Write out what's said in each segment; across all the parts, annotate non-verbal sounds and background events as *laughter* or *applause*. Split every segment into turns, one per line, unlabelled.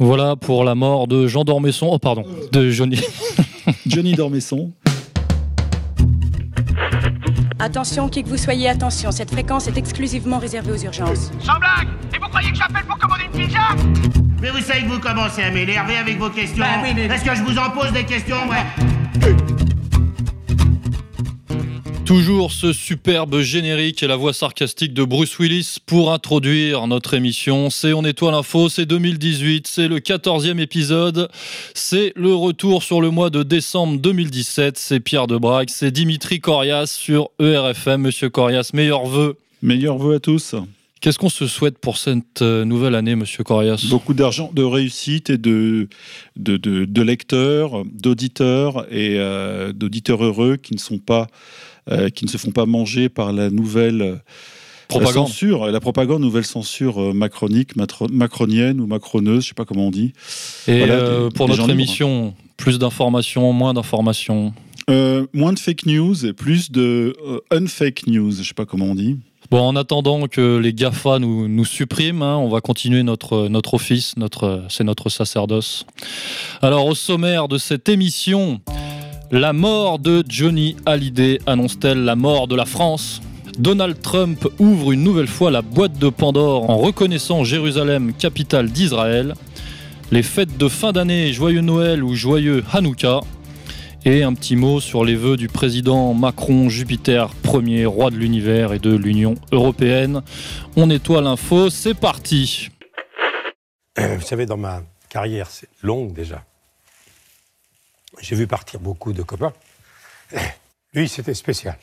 Voilà pour la mort de Jean Dormesson. Oh, pardon, de Johnny. *laughs*
Johnny Dormesson.
Attention, qui que vous soyez, attention, cette fréquence est exclusivement réservée aux urgences.
Sans blague Et vous croyez que j'appelle pour commander une pizza?
Mais vous savez que vous commencez à m'énerver avec vos questions.
Bah oui, mais-
Est-ce que je vous en pose des questions, ouais
Toujours ce superbe générique et la voix sarcastique de Bruce Willis pour introduire notre émission. C'est On Étoile Info, c'est 2018, c'est le 14e épisode, c'est le retour sur le mois de décembre 2017, c'est Pierre Debrac, c'est Dimitri Corias sur ERFM. Monsieur Corias, meilleurs vœux.
Meilleurs vœux à tous.
Qu'est-ce qu'on se souhaite pour cette euh, nouvelle année, monsieur Corias?
Beaucoup d'argent, de réussite et de, de, de- de lecteurs, d'auditeurs et euh, d'auditeurs heureux qui ne sont pas, qui ne se font pas manger par la nouvelle euh,
Propagande.
censure, la propagande, nouvelle censure euh, macronique, macronienne ou macroneuse, je sais pas comment on dit.
Et
Voilà,
euh,
des-
pour
des
notre
libres.
émission, plus d'informations, moins d'informations
Euh, moins de fake news et plus de euh, unfake news, je sais pas comment on dit.
Bon, en attendant que les GAFA nous, nous suppriment, hein, on va continuer notre, notre office, notre, c'est notre sacerdoce. Alors, au sommaire de cette émission, la mort de Johnny Hallyday annonce-t-elle la mort de la France? Donald Trump ouvre une nouvelle fois la boîte de Pandore en reconnaissant Jérusalem capitale d'Israël. Les fêtes de fin d'année, joyeux Noël ou joyeux Hanouka. Et un petit mot sur les vœux du président Macron, Jupiter Ier, roi de l'univers et de l'Union européenne. On nettoie l'info, c'est parti.
Euh, Vous savez, dans ma carrière, c'est longue déjà. J'ai vu partir beaucoup de copains. *coughs* Lui, c'était spécial.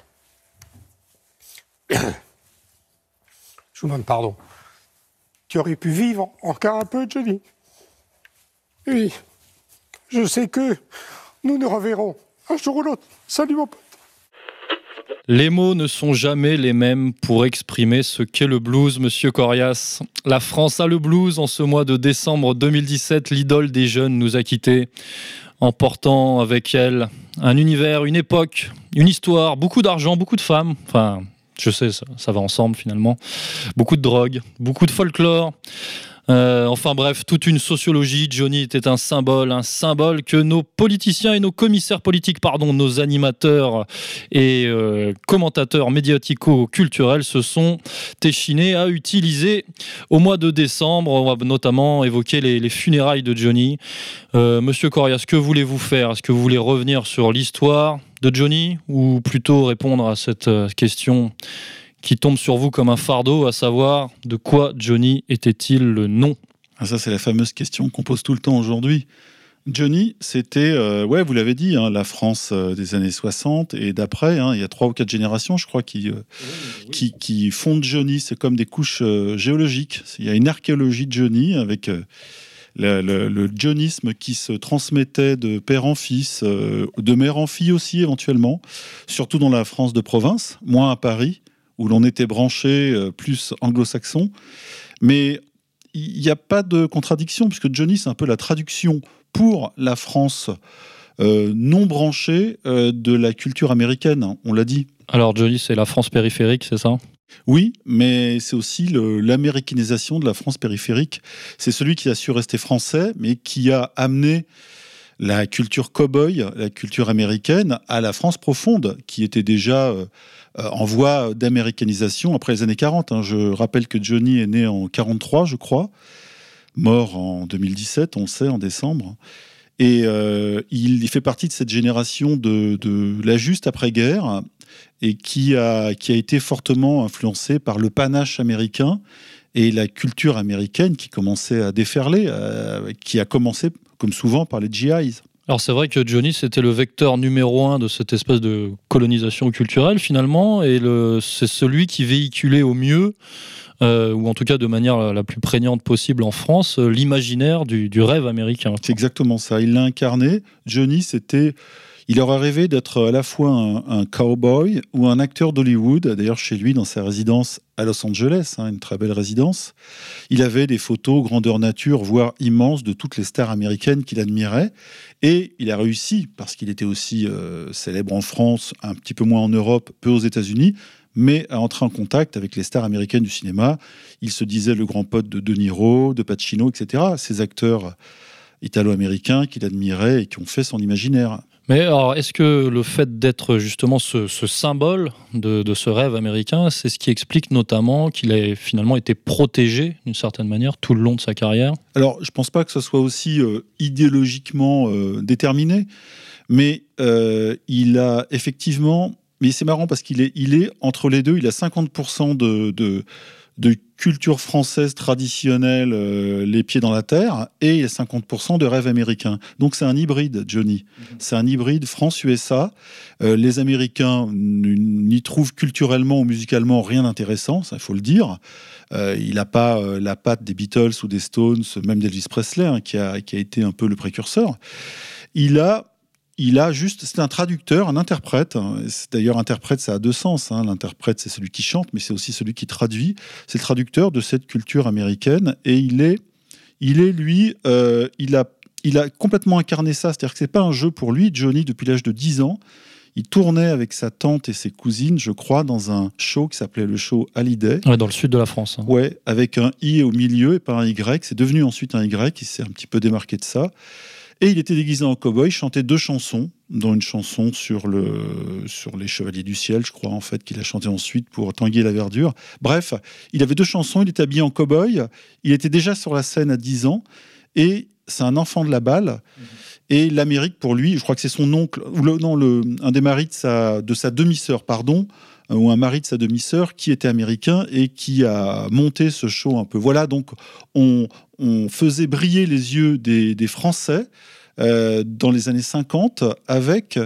*coughs* Je vous demande pardon. Tu aurais pu vivre encore un peu, Johnny? Oui. Je sais que nous nous reverrons un jour ou l'autre. Salut, mon pote.
Les mots ne sont jamais les mêmes pour exprimer ce qu'est le blues, monsieur Corias. La France a le blues en ce mois de décembre 2017. L'idole des jeunes nous a quittés, emportant avec elle un univers, une époque, une histoire, beaucoup d'argent, beaucoup de femmes. Enfin, je sais, ça, va ensemble finalement. Beaucoup de drogue, beaucoup de folklore. Euh, enfin bref, toute une sociologie. Johnny était un symbole, un symbole que nos politiciens et nos commissaires politiques, pardon, nos animateurs et euh, commentateurs médiatico-culturels se sont échinés à utiliser au mois de décembre. On va notamment évoquer les, les funérailles de Johnny. Euh, Monsieur Corias, que voulez-vous faire? Est-ce que vous voulez revenir sur l'histoire de Johnny ou plutôt répondre à cette question qui tombe sur vous comme un fardeau, à savoir de quoi Johnny était-il le nom?
Ah, ça, c'est la fameuse question qu'on pose tout le temps aujourd'hui. Johnny, c'était, euh, ouais, vous l'avez dit, hein, la France euh, des années 60 et d'après. hein, il y a trois ou quatre générations, je crois, qui, euh, qui, qui fondent Johnny. C'est comme des couches euh, géologiques. Il y a une archéologie de Johnny avec euh, le, le- le johnisme qui se transmettait de père en fils, euh, de mère en fille aussi éventuellement, surtout dans la France de province, moins à Paris, où l'on était branché euh, plus anglo-saxon. Mais il n'y a pas de contradiction, puisque Johnny, c'est un peu la traduction pour la France euh, non branchée euh, de la culture américaine, hein, on l'a dit.
Alors Johnny, c'est la France périphérique, c'est ça?
Oui, mais c'est aussi l'américanisation de la France périphérique. C'est celui qui a su rester français, mais qui a amené la culture cow-boy, la culture américaine, à la France profonde, qui était déjà euh, euh, en voie d'américanisation après les années 40. hein. Je rappelle que Johnny est né en 43, je crois, mort en 2017, on sait, en décembre. Et euh, il, fait partie de cette génération de, la juste après-guerre et qui a, été fortement influencé par le panache américain et la culture américaine qui commençait à déferler, euh, qui a commencé, comme souvent, par les GIs.
Alors c'est vrai que Johnny c'était le vecteur numéro un de cette espèce de colonisation culturelle finalement, et c'est celui qui véhiculait au mieux, euh, ou en tout cas de manière la, la plus prégnante possible en France, l'imaginaire du, du rêve américain.
C'est exactement ça. Il l'a incarné. Johnny, c'était. Il aurait rêvé d'être à la fois un, cowboy ou un acteur d'Hollywood. D'ailleurs, chez lui, dans sa résidence à Los Angeles, hein, une très belle résidence, il avait des photos grandeur nature, voire immenses, de toutes les stars américaines qu'il admirait. Et il a réussi, parce qu'il était aussi euh, célèbre en France, un petit peu moins en Europe, peu aux États-Unis, mais à entrer en contact avec les stars américaines du cinéma. Il se disait le grand pote de De Niro, de Pacino, etc. Ces acteurs italo-américains qu'il admirait et qui ont fait son imaginaire.
Mais alors, est-ce que le fait d'être justement ce, symbole de, ce rêve américain, c'est ce qui explique notamment qu'il ait finalement été protégé d'une certaine manière tout le long de sa carrière?
Alors, je ne pense pas que ce soit aussi euh, idéologiquement euh, déterminé, mais euh, il a effectivement. Mais c'est marrant parce qu'il est, il est entre les deux, il a 50% de, de, de culture française traditionnelle, euh, les pieds dans la terre, et il y a 50% de rêve américain. Donc c'est un hybride, Johnny. Mhm. C'est un hybride France-USA. Euh, les Américains n'y trouvent culturellement ou musicalement rien d'intéressant, ça il faut le dire. Euh, il n'a pas la patte des Beatles ou des Stones, même d'Elvis Presley, hein, qui, a, qui a été un peu le précurseur. Il a il a juste, c'est un traducteur, un interprète. D'ailleurs, interprète, ça a deux sens. Hein. L'interprète, c'est celui qui chante, mais c'est aussi celui qui traduit. C'est le traducteur de cette culture américaine. Et il est, il est lui, euh, il, a, il a complètement incarné ça. C'est-à-dire que c'est pas un jeu pour lui. Johnny, depuis l'âge de 10 ans, il tournait avec sa tante et ses cousines, je crois, dans un show qui s'appelait le show Hallyday.
Ouais, dans le sud de la France. Hein.
Ouais, avec un I au milieu et pas un Y. C'est devenu ensuite un Y. Il s'est un petit peu démarqué de ça. Et il était déguisé en cow-boy, chantait deux chansons, dont une chanson sur, le, sur les Chevaliers du Ciel, je crois, en fait, qu'il a chanté ensuite pour Tanguy la Verdure. Bref, il avait deux chansons, il était habillé en cow-boy, il était déjà sur la scène à 10 ans, et c'est un enfant de la balle. Et l'Amérique, pour lui, je crois que c'est son oncle, ou le, non, le, un des maris de sa, de sa demi-sœur, pardon, ou un mari de sa demi-sœur qui était américain et qui a monté ce show un peu. Voilà, donc on, faisait briller les yeux des, Français euh, dans les années 50 avec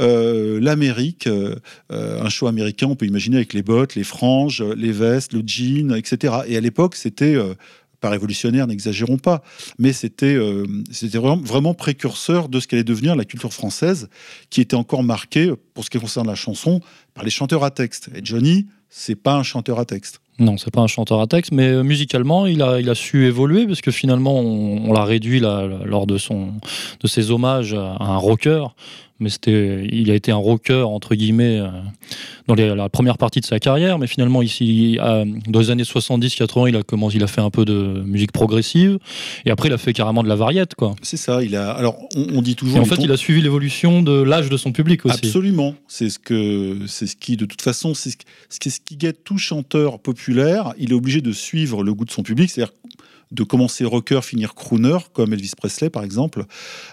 euh, l'Amérique, euh, un show américain, on peut imaginer avec les bottes, les franges, les vestes, le jean, etc. Et à l'époque, c'était pas révolutionnaire, n'exagérons pas, mais c'était vraiment, vraiment, précurseur de ce qu'allait devenir la culture française, qui était encore marquée, pour ce qui concerne la chanson, par les chanteurs à texte. Et Johnny, c'est pas un chanteur à texte.
Non, c'est pas un chanteur à texte, mais euh, musicalement, il a, il a su évoluer parce que finalement, on, l'a réduit lors de, son, de ses hommages à un rocker mais c'était, il a été un rocker entre guillemets euh, dans la première partie de sa carrière, mais finalement ici, dans les années 70-80, il a commencé, il a fait un peu de musique progressive, et après il a fait carrément de la variette, quoi.
C'est ça. Il a, alors on, dit toujours.
Et en fait, il a suivi l'évolution de l'âge de son public aussi.
Absolument. C'est ce que, c'est ce qui, de toute façon, c'est ce, ce, ce qui guette tout chanteur populaire. Il est obligé de suivre le goût de son public, c'est-à-dire de commencer rocker, finir crooner, comme Elvis Presley par exemple.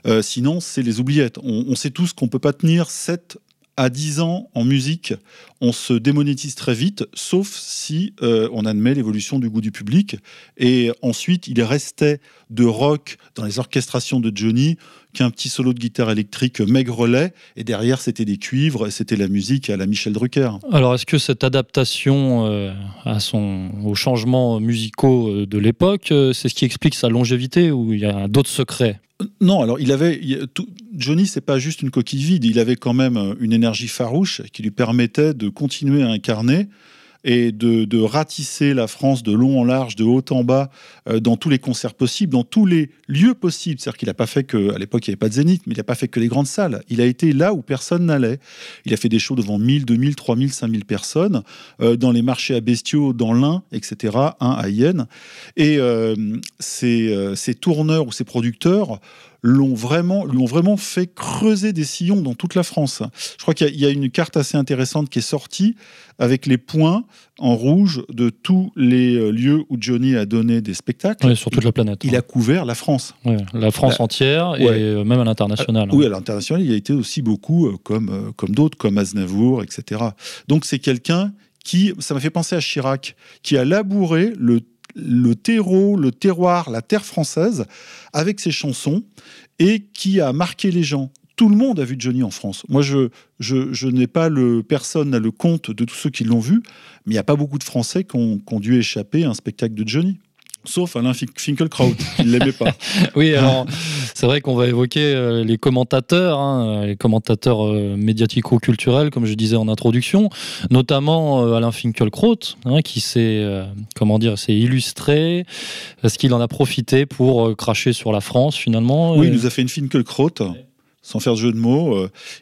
Euh, sinon, c'est les oubliettes. On, sait tous qu'on peut pas tenir 7 à 10 ans en musique, on se démonétise très vite, sauf si euh, on admet l'évolution du goût du public. Et ensuite, il restait de rock dans les orchestrations de Johnny qu'un petit solo de guitare électrique maigrelet, et derrière c'était des cuivres, c'était la musique à la Michel Drucker.
Alors est-ce que cette adaptation euh, à son, aux changements musicaux euh, de l'époque, euh, c'est ce qui explique sa longévité, ou il y a d'autres secrets?
Non, alors il avait Johnny, c'est pas juste une coquille vide. Il avait quand même une énergie farouche qui lui permettait de continuer à incarner et de, ratisser la France de long en large, de haut en bas, euh, dans tous les concerts possibles, dans tous les lieux possibles. C'est-à-dire qu'il n'a pas fait que, à l'époque, il n'y avait pas de Zénith, mais il n'a pas fait que les grandes salles. Il a été là où personne n'allait. Il a fait des shows devant 1000, 2000, 3000, 5000 personnes, euh, dans les marchés à bestiaux, dans l'Ain, etc., un à Yen. Et euh, ces, ces tourneurs ou ces producteurs l'ont vraiment, lui ont vraiment fait creuser des sillons dans toute la France. Je crois qu'il y, a une carte assez intéressante qui est sortie avec les points en rouge de tous les euh, lieux où Johnny a donné des spectacles.
sur toute la planète.
Il a couvert la France.
la France entière et euh, même à l'international.
oui, à l'international, il a été aussi beaucoup euh, comme, comme d'autres, comme Aznavour, etc. Donc c'est quelqu'un qui, ça m'a fait penser à Chirac, qui a labouré le le terreau, le terroir, la terre française avec ses chansons et qui a marqué les gens. Tout le monde a vu Johnny en France. Moi, je, n'ai pas le personne n'a le compte de tous ceux qui l'ont vu, mais il n'y a pas beaucoup de Français qui ont, qui ont dû échapper à un spectacle de Johnny sauf Alain Finkielkraut, qui ne l'aimait pas. *laughs*
oui, alors c'est vrai qu'on va évoquer euh, les commentateurs, hein, les commentateurs euh, médiatico-culturels, comme je disais en introduction, notamment euh, Alain Finkielkraut, hein, qui s'est, comment dire, s'est illustré, parce qu'il en a profité pour cracher sur la France finalement.
Oui, il nous a fait une Finkielkraut. Sans faire de jeu de mots,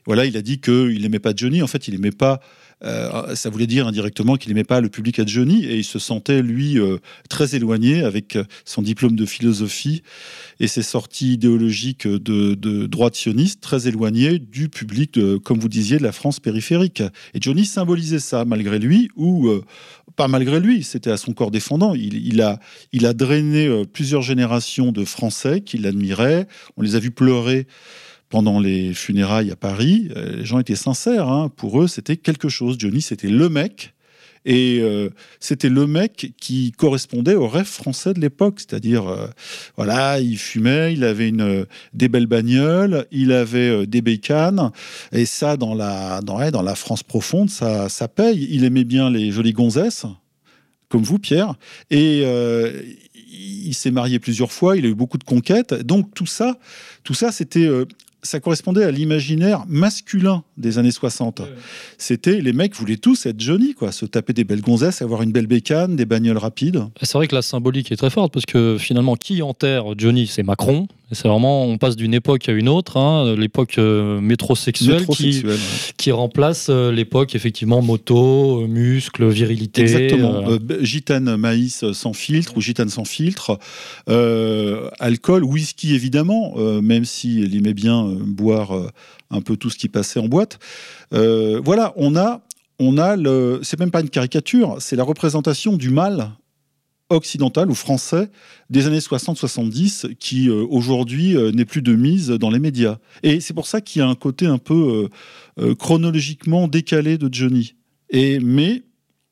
voilà, il a dit qu'il n'aimait pas Johnny. En fait, il n'aimait pas euh, ça voulait dire indirectement qu'il n'aimait pas le public Johnny et il se sentait, lui, euh, très éloigné avec son diplôme de philosophie et ses sorties idéologiques de, droite sioniste, très éloigné du public, comme vous disiez, de la France périphérique. Et Johnny symbolisait ça, malgré lui, ou pas malgré lui, c'était à son corps défendant. Il, a, il a drainé plusieurs générations de Français qui l'admiraient. On les a vus pleurer pendant les funérailles à Paris, euh, les gens étaient sincères. Hein. Pour eux, c'était quelque chose. Johnny, c'était le mec. Et euh, c'était le mec qui correspondait au rêve français de l'époque, c'est-à-dire, euh, voilà, il fumait, il avait une, des belles bagnoles, il avait des bécanes, et ça, dans la, dans, la France profonde, ça, ça paye. Il aimait bien les jolies gonzesses, comme vous, Pierre, et il s'est marié plusieurs fois, il a eu beaucoup de conquêtes, donc tout ça, tout ça, c'était ça correspondait à l'imaginaire masculin des années 60. C'était les mecs voulaient tous être Johnny, quoi, se taper des belles gonzesses, avoir une belle bécane, des bagnoles rapides.
C'est vrai que la symbolique est très forte parce que finalement, qui enterre Johnny, c'est Macron. C'est vraiment, on passe d'une époque à une autre, hein, l'époque euh, métrosexuelle, qui, remplace euh, l'époque effectivement moto, euh, muscles, virilité.
Exactement. gitane maïs sans filtre ou gitane sans filtre, alcool, whisky évidemment, même s'il aimait bien boire un peu tout ce qui passait en boîte. voilà, on a on a le. C'est même pas une caricature, c'est la représentation du mal occidental ou français des années 60-70 qui euh, aujourd'hui euh, n'est plus de mise dans les médias. Et c'est pour ça qu'il y a un côté un peu euh, chronologiquement décalé de Johnny. Et, mais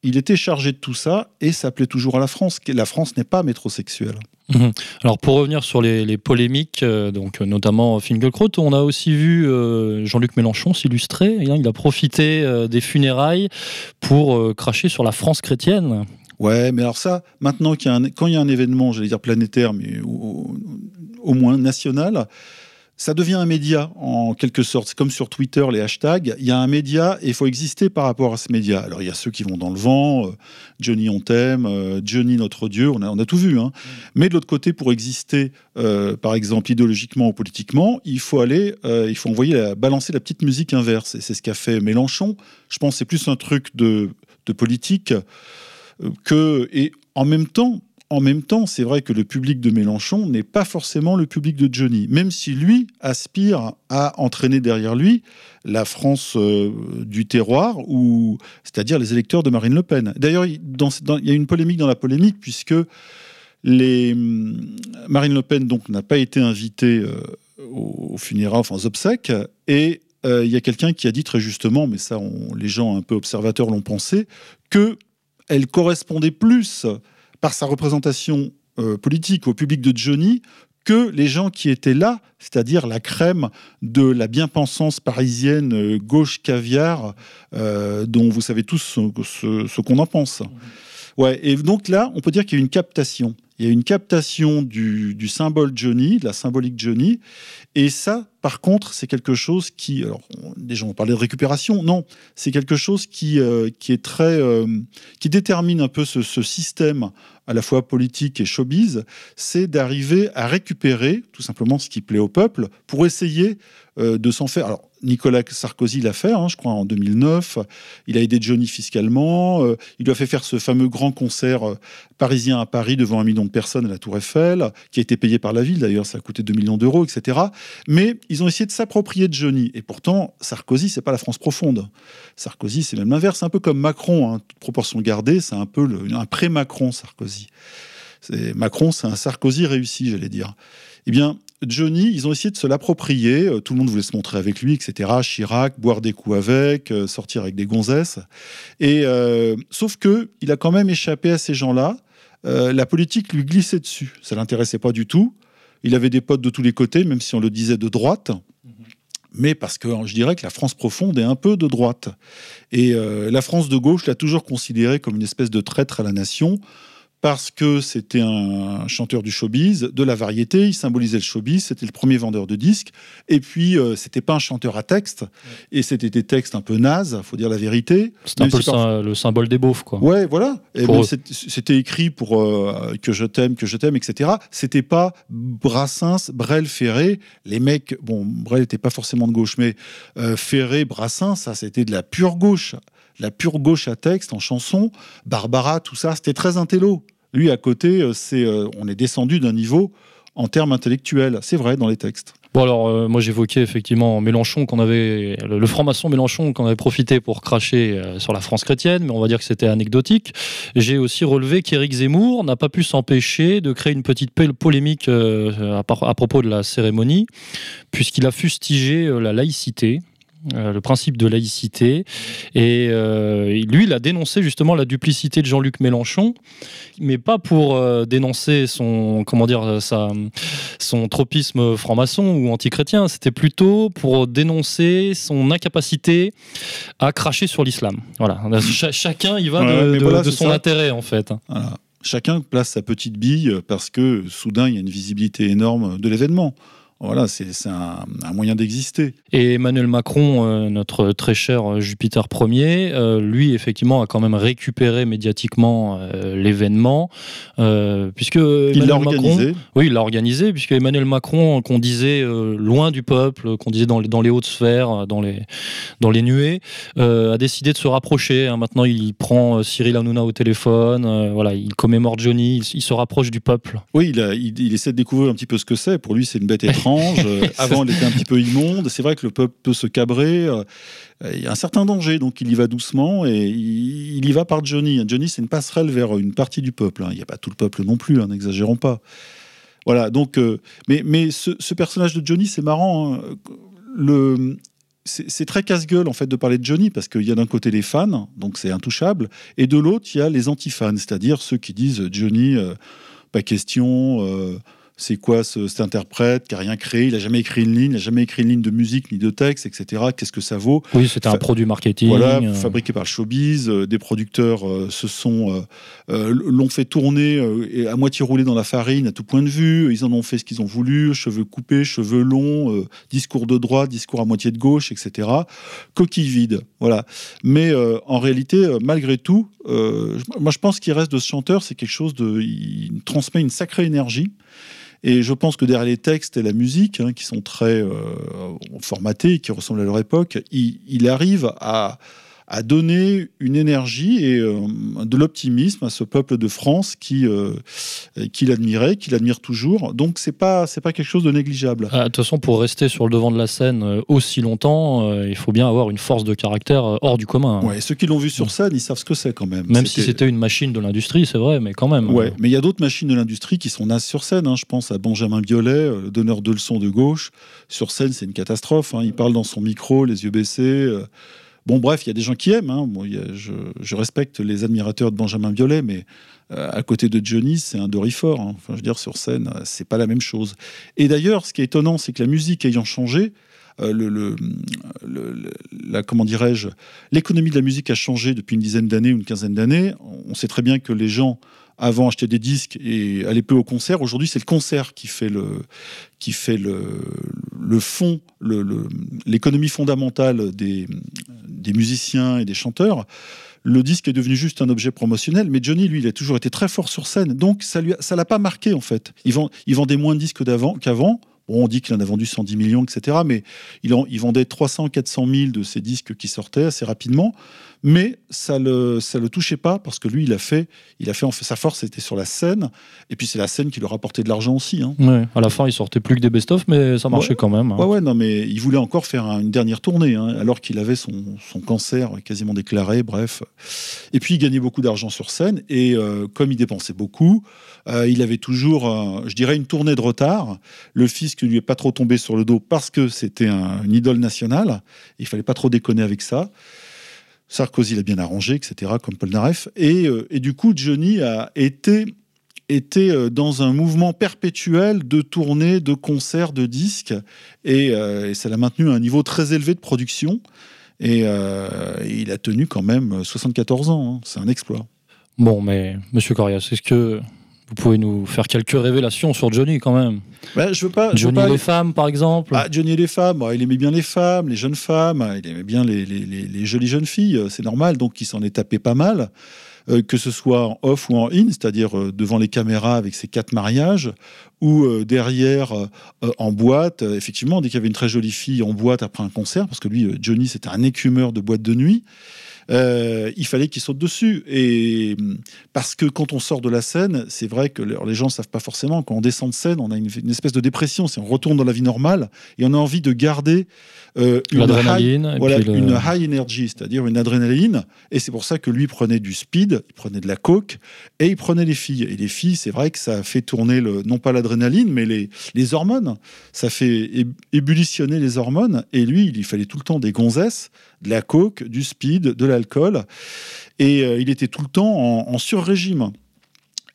il était chargé de tout ça et s'appelait toujours à la France. La France n'est pas métrosexuelle.
Mhm. Alors pour revenir sur les, polémiques, donc notamment Finkelkraut, on a aussi vu Jean-Luc Mélenchon s'illustrer. Hein. il a profité des funérailles pour cracher sur la France chrétienne.
Ouais, mais alors ça, maintenant qu'il y a un, quand il y a un événement, j'allais dire planétaire, mais au, moins national, ça devient un média en quelque sorte. C'est comme sur Twitter, les hashtags. Il y a un média et il faut exister par rapport à ce média. Alors il y a ceux qui vont dans le vent, euh, Johnny on t'aime, euh, Johnny notre Dieu, on a, on a tout vu. Hein. Mais de l'autre côté, pour exister, euh, par exemple idéologiquement ou politiquement, il faut aller, il faut envoyer la, balancer la petite musique inverse. Et c'est ce qu'a fait Mélenchon. Je pense que c'est plus un truc de, de politique que, et en même temps, c'est vrai que le public de Mélenchon n'est pas forcément le public de Johnny, même si lui aspire à entraîner derrière lui la France euh, du terroir, ou c'est-à-dire les électeurs de Marine Le Pen. D'ailleurs, il y a une polémique dans la polémique puisque hum, Marine Le Pen donc n'a pas été invitée euh, aux funérailles, enfin aux obsèques, et euh, il y a quelqu'un qui a dit très justement, mais ça, les gens un peu observateurs l'ont pensé, que elle correspondait plus par sa représentation euh, politique au public de Johnny que les gens qui étaient là, c'est-à-dire la crème de la bien-pensance parisienne euh, gauche caviar, euh, dont vous savez tous ce, qu'on en pense. Ouais, et donc là, on peut dire qu'il y a une captation. Il y a une captation du, du, symbole Johnny, de la symbolique Johnny, et ça, par contre, c'est quelque chose qui, alors, des gens ont parlé de récupération, non, c'est quelque chose qui, euh, qui est très, euh, qui détermine un peu ce, ce, système à la fois politique et showbiz, c'est d'arriver à récupérer tout simplement ce qui plaît au peuple pour essayer euh, de s'en faire. Alors, Nicolas Sarkozy l'a fait, hein, je crois, en 2009. Il a aidé Johnny fiscalement. Euh, il lui a fait faire ce fameux grand concert euh, parisien à Paris devant un million de personnes à la Tour Eiffel, qui a été payé par la ville d'ailleurs, ça a coûté 2 millions d'euros, etc. Mais ils ont essayé de s'approprier de Johnny. Et pourtant, Sarkozy, c'est pas la France profonde. Sarkozy, c'est même l'inverse. C'est un peu comme Macron, hein, toute proportion gardée, c'est un peu un pré-Macron, Sarkozy. Macron, c'est un Sarkozy réussi, j'allais dire. Eh bien, Johnny, ils ont essayé de se l'approprier. Euh, tout le monde voulait se montrer avec lui, etc. Chirac, boire des coups avec, euh, sortir avec des gonzesses. Et euh, sauf que il a quand même échappé à ces gens-là. la politique lui glissait dessus. Ça l'intéressait pas du tout. Il avait des potes de tous les côtés, même si on le disait de droite. Mais parce que je dirais que la France profonde est un peu de droite. Et la France de gauche l'a toujours considéré comme une espèce de traître à la nation parce que c'était un chanteur du showbiz, de la variété, il symbolisait le showbiz, c'était le premier vendeur de disques, et puis euh, c'était pas un chanteur à texte, et c'était des textes un peu nazes, faut dire la vérité.
C'était un peu le, symbole des beaufs, quoi.
Ouais, voilà. C'était écrit pour euh, que je t'aime, que je t'aime, etc. C'était pas Brassens, Brel, Ferré. Les mecs, bon, Brel n'était pas forcément de gauche, mais euh, Ferré, Brassens, ça c'était de la pure gauche la pure gauche à texte, en chanson. Barbara, tout ça, c'était très intello. Lui, à côté, euh, euh, on est descendu d'un niveau en termes intellectuels. C'est vrai dans les textes.
Bon alors euh, moi j'évoquais effectivement Mélenchon qu'on avait le, franc-maçon Mélenchon qu'on avait profité pour cracher euh, sur la France chrétienne mais on va dire que c'était anecdotique. J'ai aussi relevé qu'Éric Zemmour n'a pas pu s'empêcher de créer une petite polémique à, propos de la cérémonie puisqu'il a fustigé la laïcité. Euh, le principe de laïcité et euh, lui il a dénoncé justement la duplicité de Jean-Luc Mélenchon mais pas pour euh, dénoncer son comment dire sa son tropisme franc-maçon ou antichrétien, c'était plutôt pour dénoncer son incapacité à cracher sur l'islam. Voilà, Cha- chacun y va
Ouais,
de,
mais
de-
voilà,
de
c'est
son
ça.
intérêt en fait.
Voilà. Chacun place sa petite bille parce que soudain, il y a une visibilité énorme de l'événement. Voilà, c'est un, un moyen d'exister.
Et Emmanuel Macron, euh, notre très cher euh, Jupiter Ier, euh, lui effectivement a quand même récupéré médiatiquement euh, l'événement, puisque
Il
Emmanuel
l'a
Macron-
organisé.
Oui, il l'a organisé, puisque Emmanuel Macron, qu'on disait loin du peuple, qu'on disait dans les, dans les hautes sphères, dans les, dans les nuées, a décidé de se rapprocher. hein. Maintenant, il prend Cyril Hanouna au téléphone, voilà, il commémore Johnny, il, il se rapproche du peuple.
Oui, il, a- il- il essaie de découvrir un petit peu ce que c'est. Pour lui, c'est une bête étrange. *laughs* *laughs* Euh, Avant, elle était un petit peu immonde. C'est vrai que le peuple peut se cabrer. Euh, Il y a un certain danger, donc il y va doucement et il, y va par Johnny. Johnny, c'est une passerelle vers une partie du peuple. hein. Il n'y a pas tout le peuple non plus, hein, n'exagérons pas. Voilà, donc, euh, mais, mais ce, ce personnage de Johnny, c'est marrant. hein. Le, c'est c'est très casse-gueule en fait de parler de Johnny parce qu'il y a d'un côté les fans, donc c'est intouchable, et de l'autre il y a les anti-fans, c'est-à-dire ceux qui disent Johnny, euh, pas question, euh, c'est quoi ce- cet interprète qui a rien créé, il a jamais écrit une ligne, il a jamais écrit une ligne de musique ni de texte, etc. Qu'est-ce que ça vaut?
Oui, c'était un
Fa-
produit marketing.
voilà,
euh,
fabriqué par le showbiz, euh, des producteurs euh, se sont l'ont fait tourner et à moitié roulé dans la farine à tout point de vue. Ils en ont fait ce qu'ils ont voulu, cheveux coupés, cheveux longs, discours de droite, discours à moitié de gauche, etc. Coquille vide, voilà. Mais en réalité, malgré tout, moi je pense qu'il reste de ce chanteur, c'est quelque chose de, il transmet une sacrée énergie. Et je pense que derrière les textes et la musique, hein, qui sont très euh, formatés, qui ressemblent à leur époque, il, il arrive à, à donner une énergie et euh, de l'optimisme à ce peuple de France qui, euh, qui l'admirait, qui l'admire toujours. Donc c'est pas c'est pas quelque chose de négligeable.
ah, De toute façon, pour rester sur le devant de la scène euh, aussi longtemps, il faut bien avoir une force de caractère hors du commun.
Ouais, ceux qui l'ont vu sur scène, ils savent ce que c'est quand même.
Même si c'était une machine de l'industrie, c'est vrai, mais quand même.
Ouais, mais il y a d'autres machines de l'industrie qui sont nazes sur scène. hein. Je pense à Benjamin Biolay, le donneur de leçons de gauche. Sur scène, c'est une catastrophe. hein. Il parle dans son micro, les yeux baissés. Bon, bref, il y a des gens qui aiment. hein. Je, respecte les admirateurs de Benjamin Biolay, mais euh, à côté de Johnny, c'est un dorifort. hein. Enfin, je veux dire, sur scène, euh, c'est pas la même chose. Et d'ailleurs, ce qui est étonnant, c'est que la musique ayant changé, euh, la, comment dirais-je, l'économie de la musique a changé depuis une dizaine d'années ou une quinzaine d'années. On sait très bien que les gens avant achetaient des disques et allaient peu au concert. Aujourd'hui, c'est le concert qui fait le, qui fait le, fond, l'économie fondamentale des, des musiciens et des chanteurs. Le disque est devenu juste un objet promotionnel, mais Johnny, lui, il a toujours été très fort sur scène, donc ça a- ça l'a pas marqué en fait. Il, vend, il vendait moins de disques qu'avant. Bon, on dit qu'il en a vendu 110 millions, etc. Mais il, il vendait 300, 400 000 de ces disques qui sortaient assez rapidement. Mais ça le, ça le touchait pas parce que lui, il a fait, il a fait, en fait, sa force était sur la scène. Et puis c'est la scène qui lui rapportait de l'argent aussi. hein.
Ouais, à la fin, il sortait plus que des best-of, mais ça marchait
Ouais.
quand même. hein.
Ouais, ouais, non, mais il voulait encore faire un- une dernière tournée, hein, alors qu'il avait son, son cancer quasiment déclaré, bref. Et puis, il gagnait beaucoup d'argent sur scène, et euh, comme il dépensait beaucoup, euh, il avait toujours, euh, je dirais, une tournée de retard. Le fisc ne lui est pas trop tombé sur le dos parce que c'était un- une idole nationale. Il fallait pas trop déconner avec ça. Sarkozy l'a bien arrangé, etc., comme Paul Naref. Et, euh, et du coup, Johnny a été euh, dans un mouvement perpétuel de tournées, de concerts, de disques, et, euh, et ça l'a maintenu à un niveau très élevé de production. Et il a tenu quand même 74 ans. hein. C'est un exploit.
Bon, mais monsieur Corias, est-ce que vous pouvez nous faire quelques révélations sur Johnny quand même
Bah, je veux pas. je veux
Johnny
pas
et les femmes, par exemple
Ah, Johnny et les femmes, il aimait bien les femmes, les jeunes femmes, il aimait bien les, les- les- les jolies jeunes filles, euh, c'est normal, donc il s'en est tapé pas mal, euh, que ce soit en off ou en in, c'est-à-dire euh, devant les caméras avec ses quatre mariages, ou euh, derrière en boîte. Effectivement, dès qu'il y avait une très jolie fille en boîte après un concert, parce que lui, Johnny, c'était un écumeur de boîte de nuit. Euh, il fallait qu'il saute dessus. Et parce que quand on sort de la scène, c'est vrai que les gens ne savent pas forcément, quand on descend de scène, on a une, espèce de dépression, c'est on retourne dans la vie normale et on a envie de garder euh, une, high, voilà, une high energy, c'est-à-dire une adrénaline. Et c'est pour ça que lui prenait du speed, il prenait de la coke et il prenait les filles. Et les filles, c'est vrai que ça fait tourner le, non pas l'adrénaline, mais les, les hormones. Ça fait ébullitionner les hormones. Et lui, il fallait tout le temps des gonzesses, de la coke, du speed, de l'alcool. Et euh, il était tout le temps en, en sur-régime.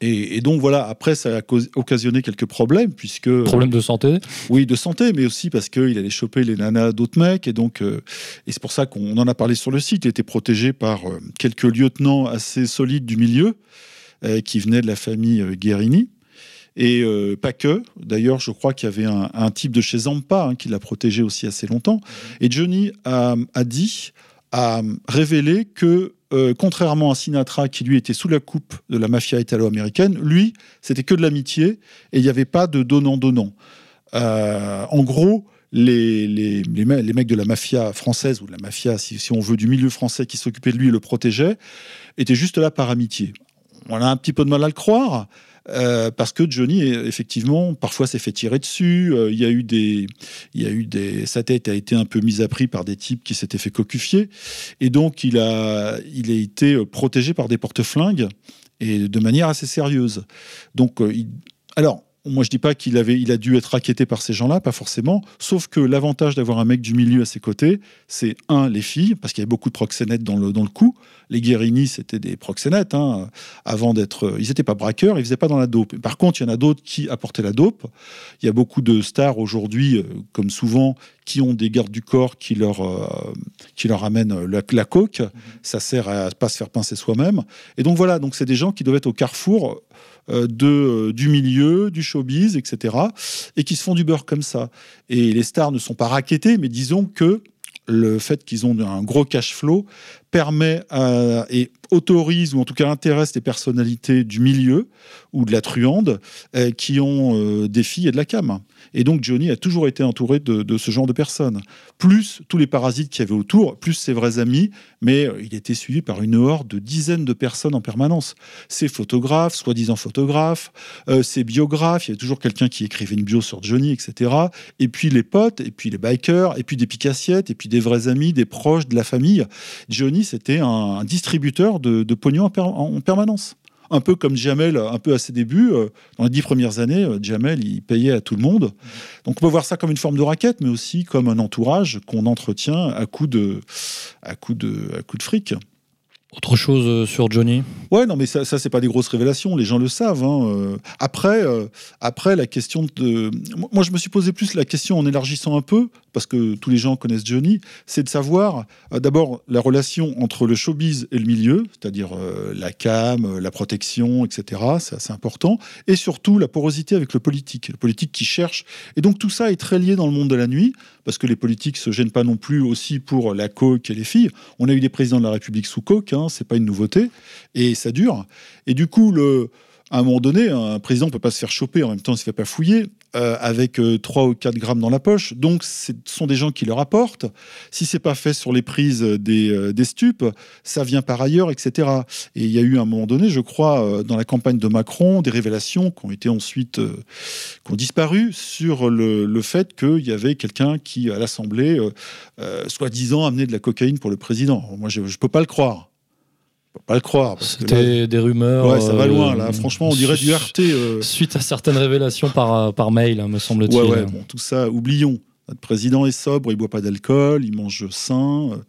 Et, donc voilà, après, ça a occasionné quelques problèmes, puisque...
Problèmes de santé?
Oui, de santé, mais aussi parce qu'il allait choper les nanas d'autres mecs, et donc... Euh, et c'est pour ça qu'on en a parlé sur le site, il était protégé par euh, quelques lieutenants assez solides du milieu, euh, qui venaient de la famille Guérini. Et pas que. D'ailleurs, je crois qu'il y avait un, type de chez Zampa hein, qui l'a protégé aussi assez longtemps. Et Johnny a, dit, a révélé que euh, contrairement à Sinatra, qui lui était sous la coupe de la mafia italo-américaine, lui, c'était que de l'amitié et il n'y avait pas de donnant-donnant. Euh, en gros, les, mecs de la mafia française, ou de la mafia, si, si on veut, du milieu français qui s'occupait de lui et le protégeait, étaient juste là par amitié. On a un petit peu de mal à le croire, euh, parce que Johnny, effectivement, parfois s'est fait tirer dessus. Euh, il y a eu des, il y a eu des, sa tête a été un peu mise à prix par des types qui s'étaient fait cocufier, et donc il a, il a été protégé par des porte-flingues et de manière assez sérieuse. Donc, euh, alors moi, je dis pas qu'il avait, il a dû être raquetté par ces gens-là, pas forcément. Sauf que l'avantage d'avoir un mec du milieu à ses côtés, c'est un, les filles, parce qu'il y avait beaucoup de proxénètes dans le, dans le coup. Les Guérini, c'était des proxénètes, hein, avant d'être. Ils n'étaient pas braqueurs, ils faisaient pas dans la dope. Par contre, il y en a d'autres qui apportaient la dope. Il y a beaucoup de stars aujourd'hui, euh, comme souvent, qui ont des gardes du corps qui leur, euh, qui leur amènent la, la coke. Mmh. Ça sert à pas se faire pincer soi-même. Et donc voilà, donc c'est des gens qui doivent être au carrefour euh, de, euh, du milieu, du showbiz, etc. Et qui se font du beurre comme ça. Et les stars ne sont pas raquettées, mais disons que le fait qu'ils ont un gros cash flow permet et autorise, ou en tout cas intéresse les personnalités du milieu ou de la truande euh, qui ont des filles et de la cam. Et donc Johnny a toujours été entouré de, ce genre de personnes. Plus tous les parasites qu'il y avait autour, plus ses vrais amis, mais euh, il était suivi par une horde de dizaines de personnes en permanence. Ses photographes, soi-disant photographes, euh, ses biographes, il y avait toujours quelqu'un qui écrivait une bio sur Johnny, etc. Et puis les potes, et puis les bikers, et puis des picassiettes, et puis des vrais amis, des proches de la famille. Johnny, c'était un, distributeur de, pognon en permanence un peu comme Jamel, un peu à ses débuts. Euh, dans les dix premières années, euh, Jamel, il payait à tout le monde. Donc on peut voir ça comme une forme de raquette, mais aussi comme un entourage qu'on entretient à coup de, à coup de, à coup de fric.
Autre chose euh, sur Johnny?
Ouais, non, mais ça, ça c'est pas des grosses révélations, les gens le savent. Hein, euh. Après, euh, après, la question de. Moi, je me suis posé plus la question en élargissant un peu, parce que tous les gens connaissent Johnny, c'est de savoir d'abord la relation entre le showbiz et le milieu, c'est-à-dire la cam, la protection, etc. C'est assez important. Et surtout la porosité avec le politique, le politique qui cherche. Et donc tout ça est très lié dans le monde de la nuit, parce que les politiques se gênent pas non plus aussi pour la coke et les filles. On a eu des présidents de la République sous coke, hein, c'est pas une nouveauté, et ça dure. Et du coup, le, à un moment donné, un président ne peut pas se faire choper, en même temps, il ne se fait pas fouiller, euh, avec 3 euh, ou 4 grammes dans la poche. Donc, ce sont des gens qui leur apportent. Si c'est pas fait sur les prises des, euh, des, stupes, ça vient par ailleurs, etc. Et il y a eu, à un moment donné, je crois, dans la campagne de Macron, des révélations qui ont été ensuite, qui ont disparu sur le, le fait qu'il y avait quelqu'un qui, à l'Assemblée, soi-disant, amenait de la cocaïne pour le président. Moi, je ne peux pas le croire pas le croire.
C'était des rumeurs.
Ouais, ça va loin là. Euh, Franchement, on dirait du RT. Euh.
Suite à certaines révélations par, euh, par mail, hein, me semble-t-il.
Ouais, ouais, bon, tout ça, oublions. Notre président est sobre, il boit pas d'alcool, il mange sain.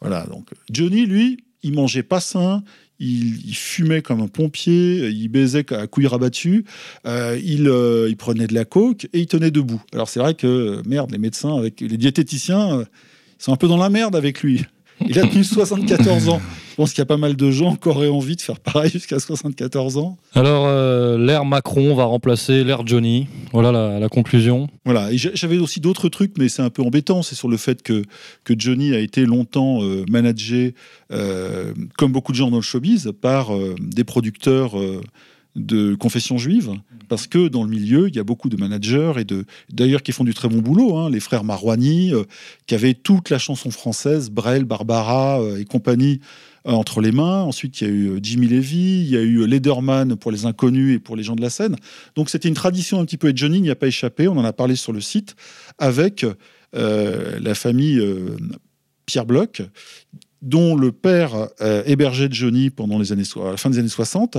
voilà, donc Johnny, lui, il mangeait pas sain, il, fumait comme un pompier, il baisait à couilles rabattues, il, il, prenait de la coke et il tenait debout. Alors c'est vrai que, merde, les médecins, avec les diététiciens, ils sont un peu dans la merde avec lui. Il a tenu 74 ans. Je pense qu'il y a pas mal de gens qui auraient envie de faire pareil jusqu'à 74 ans.
Alors, euh, l'ère Macron va remplacer l'ère Johnny. Voilà la, conclusion.
Voilà. Et j'avais aussi d'autres trucs, mais c'est un peu embêtant. C'est sur le fait que, que Johnny a été longtemps euh, managé, euh, comme beaucoup de gens dans le showbiz, par des producteurs de confession juive, parce que dans le milieu, il y a beaucoup de managers et de d'ailleurs qui font du très bon boulot. hein. les frères Marouani, euh, qui avaient toute la chanson française, Brel, Barbara euh, et compagnie euh, entre les mains. Ensuite, il y a eu Jimmy Levy, il y a eu Lederman pour les inconnus et pour les gens de la scène. Donc c'était une tradition un petit peu. Et Johnny n'y a pas échappé. On en a parlé sur le site avec la famille Pierre Bloch, dont le père euh, hébergeait Johnny pendant les années, la fin des années 60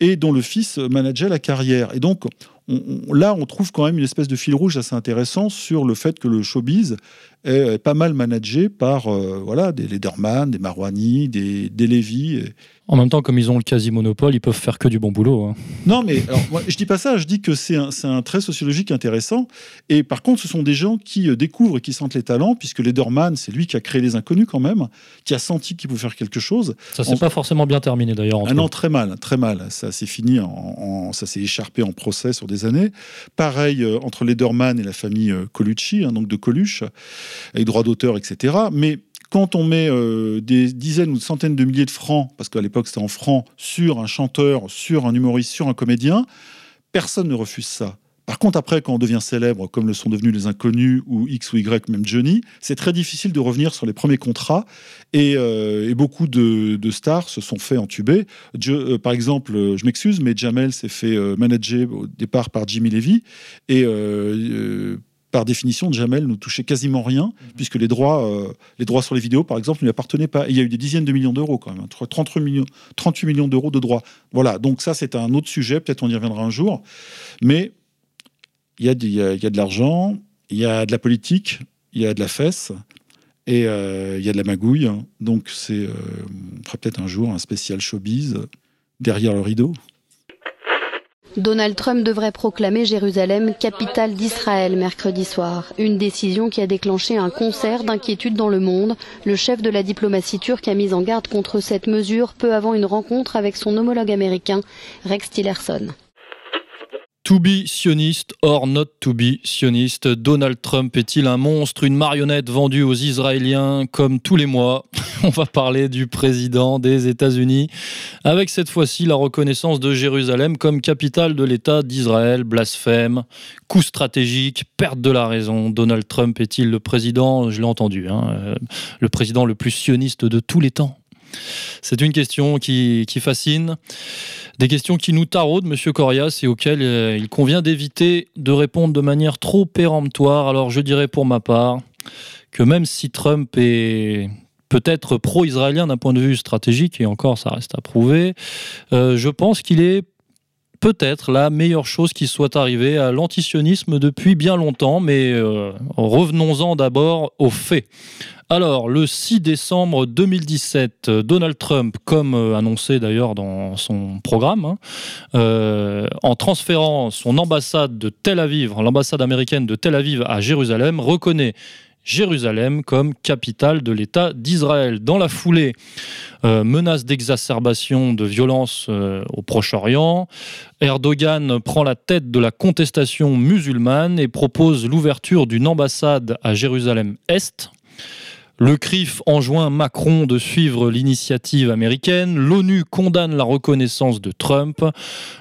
et dont le fils manageait la carrière. Et donc, on- on- là, on trouve quand même une espèce de fil rouge assez intéressant sur le fait que le showbiz est, pas mal managé par euh, voilà, des Lederman, des Marouani, des, des.
En même temps, comme ils ont le quasi-monopole, ils peuvent faire que du bon boulot. hein.
Non, mais alors, moi, je dis pas ça, je dis que c'est un, trait sociologique intéressant. Et par contre, ce sont des gens qui euh, découvrent et qui sentent les talents, puisque Lederman, c'est lui qui a créé les inconnus quand même, qui a senti qu'il pouvait faire quelque chose.
Ça s'est
En-
pas forcément bien terminé d'ailleurs.
Ah non, très mal, très mal. Ça s'est fini, en, en- ça s'est écharpé en procès sur des années. Pareil euh, entre Lederman et la famille euh, Colucci, hein, donc de Coluche, avec droit d'auteur, etc. Mais quand on met euh, des dizaines ou des centaines de milliers de francs, parce qu'à l'époque c'était en francs, sur un chanteur, sur un humoriste, sur un comédien, personne ne refuse ça. Par contre, après, quand on devient célèbre, comme le sont devenus les inconnus ou X ou Y, même Johnny, c'est très difficile de revenir sur les premiers contrats. Et, euh, beaucoup de, stars se sont fait entuber. Je- euh, par exemple, je m'excuse, mais Jamel s'est fait manager au départ par Jimmy Levy. Et par définition, Jamel ne touchait quasiment rien, puisque les droits, euh, les droits sur les vidéos, par exemple, ne lui appartenaient pas. Et il y a eu des dizaines de millions d'euros quand même, entre 38 millions, 38 millions d'euros de droits. Voilà, donc ça c'est un autre sujet, peut-être on y reviendra un jour. Mais il y, a, du- il y a- il y a de l'argent, il y a de la politique, il y a de la fesse, et euh, il y a de la magouille. Donc c'est, euh, on fera peut-être un jour un spécial showbiz derrière le rideau.
Donald Trump devrait proclamer Jérusalem capitale d'Israël mercredi soir. Une décision qui a déclenché un concert d'inquiétude dans le monde. Le chef de la diplomatie turque a mis en garde contre cette mesure peu avant une rencontre avec son homologue américain, Rex Tillerson.
To be sioniste or not to be sioniste, Donald Trump est-il un monstre, une marionnette vendue aux Israéliens comme tous les mois? *laughs* On va parler du président des États-Unis, avec cette fois-ci la reconnaissance de Jérusalem comme capitale de l'État d'Israël, blasphème, coup stratégique, perte de la raison. Donald Trump est-il le président, je l'ai entendu, hein, euh, le président le plus sioniste de tous les temps c'est une question qui, fascine, des questions qui nous taraudent, Monsieur Corias, et auxquelles euh, il convient d'éviter de répondre de manière trop péremptoire. Alors je dirais pour ma part que même si Trump est peut-être pro-israélien d'un point de vue stratégique, et encore ça reste à prouver, euh, je pense qu'il est peut-être la meilleure chose qui soit arrivée à l'antisionisme depuis bien longtemps, mais euh, revenons-en d'abord aux faits. Alors, le 6 décembre 2017, euh, Donald Trump, comme euh, annoncé d'ailleurs dans son programme, hein, en transférant son ambassade de Tel Aviv, l'ambassade américaine de Tel Aviv à Jérusalem, reconnaît Jérusalem comme capitale de l'État d'Israël. Dans la foulée, euh, menace d'exacerbation de violence euh, au Proche-Orient, Erdogan prend la tête de la contestation musulmane et propose l'ouverture d'une ambassade à Jérusalem-Est. Le CRIF enjoint Macron de suivre l'initiative américaine. L'ONU condamne la reconnaissance de Trump.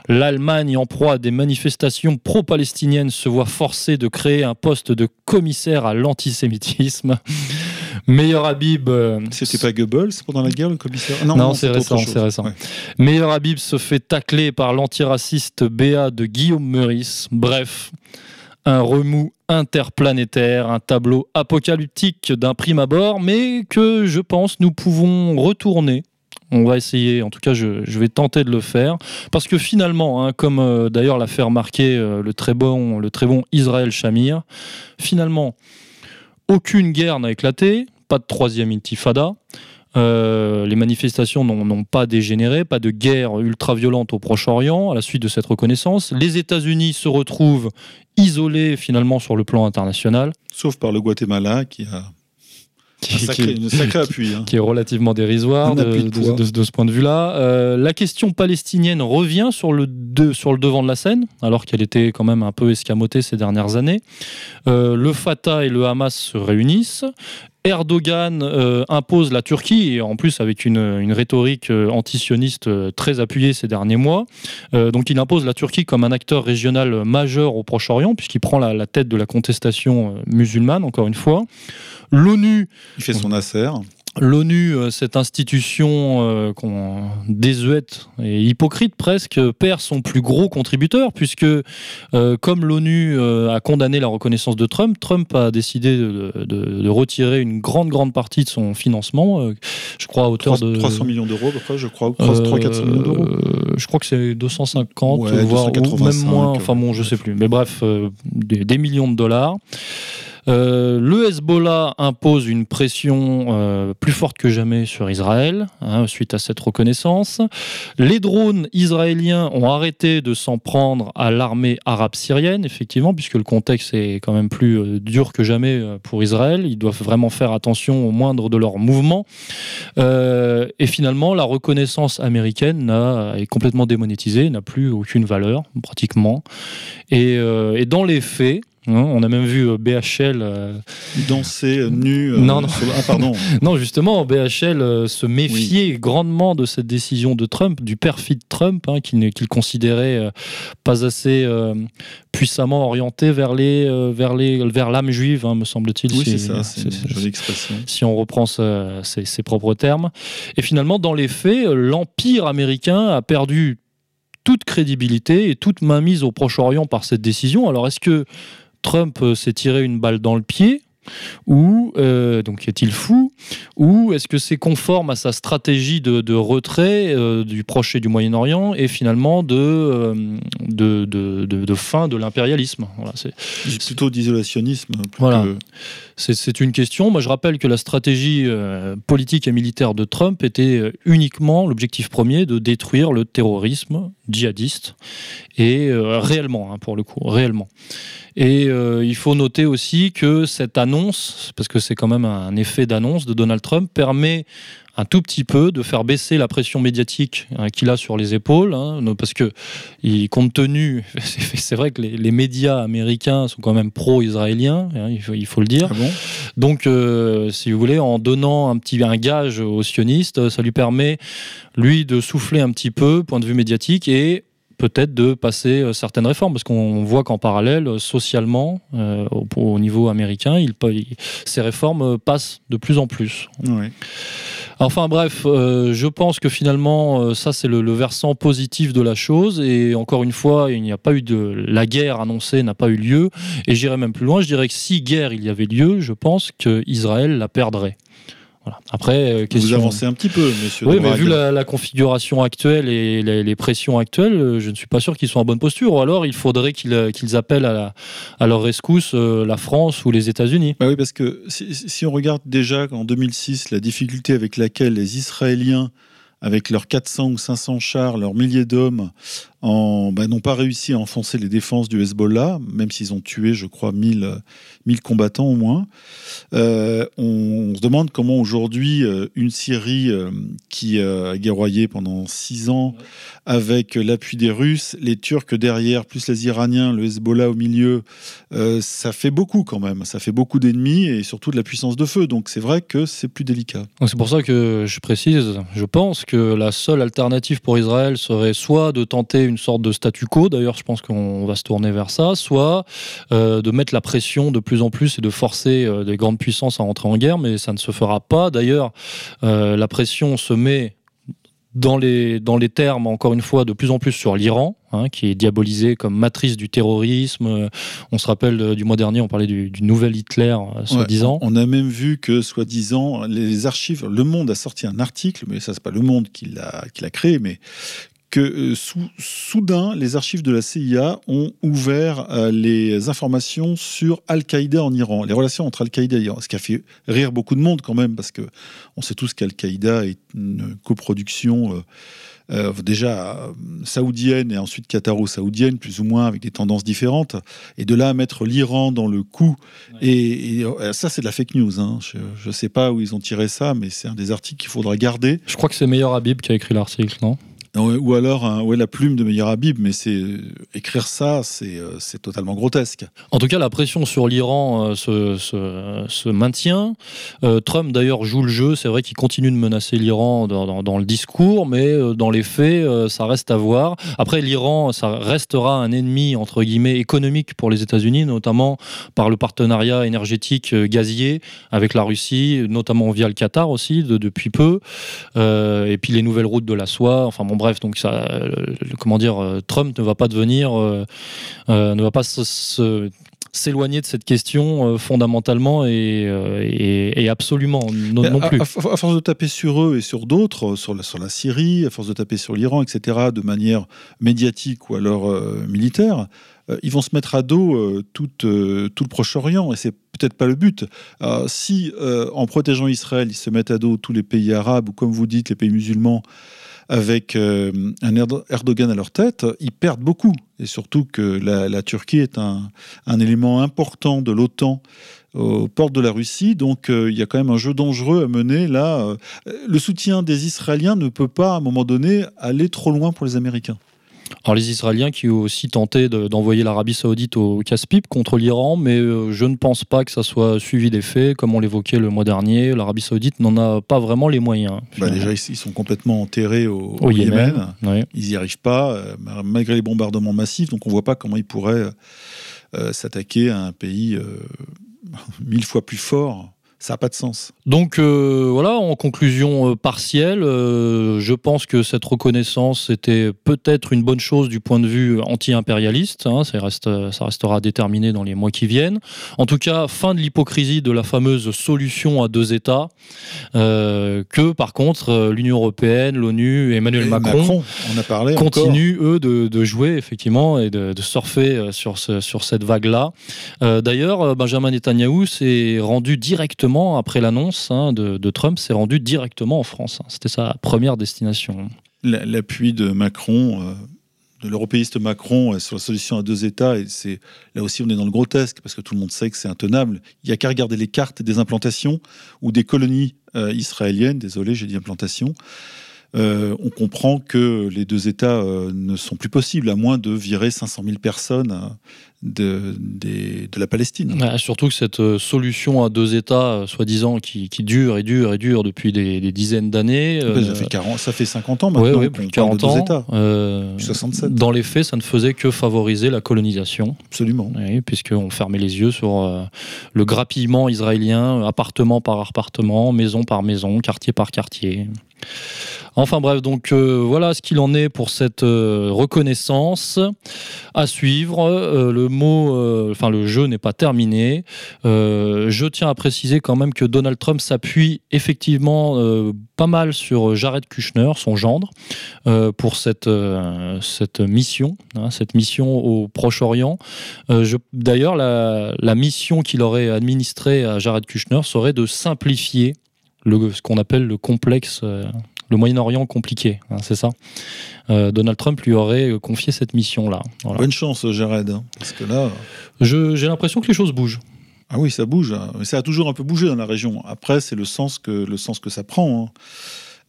L'Allemagne, en proie à des manifestations pro-palestiniennes, se voit forcée de créer un poste de commissaire à l'antisémitisme. *laughs* Meilleur Habib. euh,
C'était pas Goebbels pendant la guerre, le commissaire?
Non, c'est récent,
chose.
c'est récent.
Ouais.
Meilleur Habib se fait tacler par l'antiraciste BA de Guillaume Meurice. Bref, un remous interplanétaire, un tableau apocalyptique d'un prime abord, mais que je pense nous pouvons retourner. On va essayer, en tout cas je, vais tenter de le faire, parce que finalement, hein, comme euh, d'ailleurs l'a fait remarquer euh, le, très bon, le très bon Israël Shamir, finalement, aucune guerre n'a éclaté, pas de troisième intifada, euh, les manifestations n'ont pas dégénéré, pas de guerre ultra-violente au Proche-Orient à la suite de cette reconnaissance. Les États-Unis se retrouvent isolés finalement sur le plan international.
Sauf par le Guatemala qui a
Qui-
un sacré,
qui-
une sacré appui. hein.
qui est relativement dérisoire de,
appui de
de-
poids.
de- de ce point de vue-là. Euh, la question palestinienne revient sur le, de- sur le devant de la scène, alors qu'elle était quand même un peu escamotée ces dernières années. Euh, le Fatah et le Hamas se réunissent. Erdogan euh, impose la Turquie, et en plus avec une, une rhétorique euh, antisioniste euh, très appuyée ces derniers mois. Euh, donc il impose la Turquie comme un acteur régional majeur au Proche-Orient, puisqu'il prend la, la tête de la contestation musulmane, encore une fois. L'ONU
Il fait son affaire.
L'ONU, euh, cette institution euh, qu'on désuète et hypocrite presque, perd son plus gros contributeur, puisque euh, comme l'ONU euh, a condamné la reconnaissance de Trump, Trump a décidé de, de- de retirer une grande, grande partie de son financement, euh, je crois à hauteur
300,
de...
300 millions d'euros je crois, ou 300-400 millions d'euros.
Euh, je crois que c'est 250,
Ouais,
voire ou
285,
même moins, enfin bon, je sais plus. Mais bref, euh, des, des millions de dollars. Euh, le Hezbollah impose une pression euh, plus forte que jamais sur Israël hein, suite à cette reconnaissance. Les drones israéliens ont arrêté de s'en prendre à l'armée arabe syrienne, effectivement, puisque le contexte est quand même plus euh, dur que jamais pour Israël. Ils doivent vraiment faire attention au moindre de leurs mouvements. Et finalement, la reconnaissance américaine est complètement démonétisée, n'a plus aucune valeur, pratiquement. Et, dans les faits, on a même vu euh, BHL. euh,
Danser euh, nu.
Non, non.
Ah, pardon. *laughs*
non, justement, BHL se méfiait grandement de cette décision de Trump, du perfide Trump, hein, qu'il considérait pas assez euh, puissamment orienté vers les, vers les, vers l'âme juive, hein, me semble-t-il.
Oui,
si-
c'est ça, c'est une jolie expression.
si on reprend ses propres termes. Et finalement, dans les faits, l'Empire américain a perdu toute crédibilité et toute mainmise au Proche-Orient par cette décision. Alors, est-ce que Trump euh, s'est tiré une balle dans le pied ou euh, donc est-il fou ou est-ce que c'est conforme à sa stratégie de, de retrait euh, du Proche et du Moyen-Orient et finalement de, euh, de, de, de- de fin de l'impérialisme? Voilà, c'est,
Plutôt d'isolationnisme. plus
Voilà.
que-
c'est, une question. Moi, je rappelle que la stratégie euh, politique et militaire de Trump était euh, uniquement l'objectif premier de détruire le terrorisme djihadiste et euh, réellement, hein, pour le coup, réellement. Et il faut noter aussi que cette annonce, parce que c'est quand même un effet d'annonce de Donald Trump, permet un tout petit peu de faire baisser la pression médiatique hein, qu'il a sur les épaules, hein, parce que il, compte tenu, *laughs* c'est vrai que les, les médias américains sont quand même pro-israéliens, hein, il, faut, il faut le dire.
Ah bon?
Donc, euh, si vous voulez, en donnant un petit un gage aux sionistes, ça lui permet lui de souffler un petit peu, point de vue médiatique, et peut-être de passer euh, certaines réformes, parce qu'on voit qu'en parallèle, euh, socialement, euh, au, au niveau américain, il, peut- il- ces réformes passent de plus en plus. Enfin bref, euh, je pense que finalement, euh, ça c'est le, le versant positif de la chose. Et encore une fois, il n'y a pas eu de la guerre annoncée n'a pas eu lieu. Et j'irai même plus loin. Je dirais que si guerre il y avait lieu, je pense que Israël la perdrait. Voilà. Après, euh,
Vous avancez un petit peu, monsieur.
Oui, mais vu la, la configuration actuelle et les, les pressions actuelles, euh, je ne suis pas sûr qu'ils soient en bonne posture. Ou alors, il faudrait qu'ils euh, appellent à, la- à leur rescousse euh, la France ou les États-Unis.
Bah oui, parce que si, si on regarde déjà en 2006 la difficulté avec laquelle les Israéliens, avec leurs 400 ou 500 chars, leurs milliers d'hommes, bah, n'ont pas réussi à enfoncer les défenses du Hezbollah, même s'ils ont tué, je crois, 1000, euh, 1000 combattants au moins. Euh, on, se demande comment aujourd'hui euh, une Syrie euh, qui a guerroyé pendant six ans avec l'appui des Russes, les Turcs derrière, plus les Iraniens, le Hezbollah au milieu, ça fait beaucoup quand même. Ça fait beaucoup d'ennemis et surtout de la puissance de feu. Donc c'est vrai que c'est plus délicat.
C'est pour ça que je précise, je pense que la seule alternative pour Israël serait soit de tenter une sorte de statu quo, d'ailleurs je pense qu'on va se tourner vers ça, soit euh, de mettre la pression de plus en plus et de forcer euh, des grandes puissances à entrer en guerre, mais ça ne se fera pas. D'ailleurs, euh, la pression se met dans les, dans les termes, encore une fois, de plus en plus sur l'Iran, hein, qui est diabolisé comme matrice du terrorisme. Euh, On se rappelle du mois dernier, on parlait du, du nouvel Hitler, soi-disant.
Ouais, on a même vu que, soi-disant, les archives, Le Monde a sorti un article, mais ça, c'est pas Le Monde qui l'a qui l'a créé, mais que euh, sou- soudain, les archives de la CIA ont ouvert euh, les informations sur Al-Qaïda en Iran, les relations entre Al-Qaïda et Iran, ce qui a fait rire beaucoup de monde quand même, parce que on sait tous qu'Al-Qaïda est une coproduction euh, déjà saoudienne et ensuite qataro-saoudienne, plus ou moins avec des tendances différentes. Et de là à mettre l'Iran dans le coup, et, et, ça c'est de la fake news. hein. Je ne sais pas où ils ont tiré ça, mais c'est un des articles qu'il faudra garder.
Je crois que c'est Meilleur Habib qui a écrit l'article, non?
Ou alors hein, ouais, la plume de Meir Habib, mais c'est écrire ça, c'est euh, c'est totalement grotesque.
En tout cas, la pression sur l'Iran euh, se, se, maintient. Euh, Trump, d'ailleurs, joue le jeu. C'est vrai qu'il continue de menacer l'Iran dans, dans, le discours, mais euh, dans les faits, euh, ça reste à voir. Après, l'Iran, ça restera un ennemi, entre guillemets, économique pour les États-Unis, notamment par le partenariat énergétique gazier avec la Russie, notamment via le Qatar aussi, de, depuis peu. et puis les nouvelles routes de la soie. Enfin, bon, bref, donc ça, euh, comment dire, euh, Trump ne va pas devenir, euh, ne va pas se, s'éloigner de cette question fondamentalement et, et, et absolument non, non plus.
À, à, à, force de taper sur eux et sur d'autres, sur la, sur la Syrie, à force de taper sur l'Iran, etc., de manière médiatique ou alors euh, militaire, ils vont se mettre à dos tout, tout, le Proche-Orient et c'est peut-être pas le but. si en protégeant Israël, ils se mettent à dos tous les pays arabes ou comme vous dites les pays musulmans, avec euh, un Erdogan à leur tête, ils perdent beaucoup. Et surtout que la, Turquie est un, un, élément important de l'OTAN aux portes de la Russie. Donc euh, il y a quand même un jeu dangereux à mener là. Euh, le soutien des Israéliens ne peut pas, à un moment donné, aller trop loin pour les Américains.
Alors les Israéliens qui ont aussi tenté d'envoyer de, l'Arabie Saoudite au casse-pipe contre l'Iran, mais euh, je ne pense pas que ça soit suivi des faits, comme on l'évoquait le mois dernier. L'Arabie Saoudite n'en a pas vraiment les moyens.
Bah déjà, ils sont complètement enterrés au, au, au Yémen. Yémen. Oui. Ils n'y arrivent pas, euh, malgré les bombardements massifs. Donc on ne voit pas comment ils pourraient euh, s'attaquer à un pays euh, *laughs* mille fois plus fort ça n'a pas de sens.
Donc euh, voilà, en conclusion euh, partielle, euh, je pense que cette reconnaissance était peut-être une bonne chose du point de vue anti-impérialiste. Hein, ça, reste, ça restera déterminé dans les mois qui viennent. En tout cas, fin de l'hypocrisie de la fameuse solution à deux États, que par contre l'Union européenne, l'ONU, Emmanuel et Macron,
Macron on a parlé
continuent eux de, de, jouer effectivement et de, de surfer sur, ce, sur cette vague-là. D'ailleurs, Benjamin Netanyahou s'est rendu directement après l'annonce hein, de, Trump, s'est rendu directement en France. C'était sa première destination.
L'appui de Macron, euh, de l'européiste Macron euh, sur la solution à deux États, et là aussi on est dans le grotesque parce que tout le monde sait que c'est intenable. Il n'y a qu'à regarder les cartes des implantations ou des colonies euh, israéliennes. Désolé, j'ai dit implantation. Euh, on comprend que les deux États euh, ne sont plus possibles, à moins de virer 500 000 personnes euh, de, de, de la Palestine.
Ouais, surtout que cette solution à deux États, soi-disant, qui, qui, dure et dure et dure depuis des, des dizaines d'années.
Ça, fait 40, ça fait 50 ans maintenant.
Ouais, ouais, plus 40 ans.
États, 67.
Dans les faits, ça ne faisait que favoriser la colonisation.
Absolument.
Puisqu'on fermait les yeux sur le grappillement israélien, appartement par appartement, maison par maison, quartier par quartier. Enfin bref, donc euh, voilà ce qu'il en est pour cette euh, reconnaissance à suivre. Euh, le jeu n'est pas terminé. je tiens à préciser quand même que Donald Trump s'appuie effectivement pas mal sur Jared Kushner, son gendre, pour cette, mission, hein, cette mission au Proche-Orient. D'ailleurs, la mission qu'il aurait administrée à Jared Kushner serait de simplifier le, ce qu'on appelle le complexe le Moyen-Orient compliqué, hein, c'est ça. Euh, Donald Trump lui aurait confié cette mission-là.
Voilà. Bonne chance, Jared, hein, parce que là,
j'ai l'impression que les choses bougent.
Ah oui, ça bouge. Mais ça a toujours un peu bougé dans la région. Après, c'est le sens que le sens que ça prend. Hein.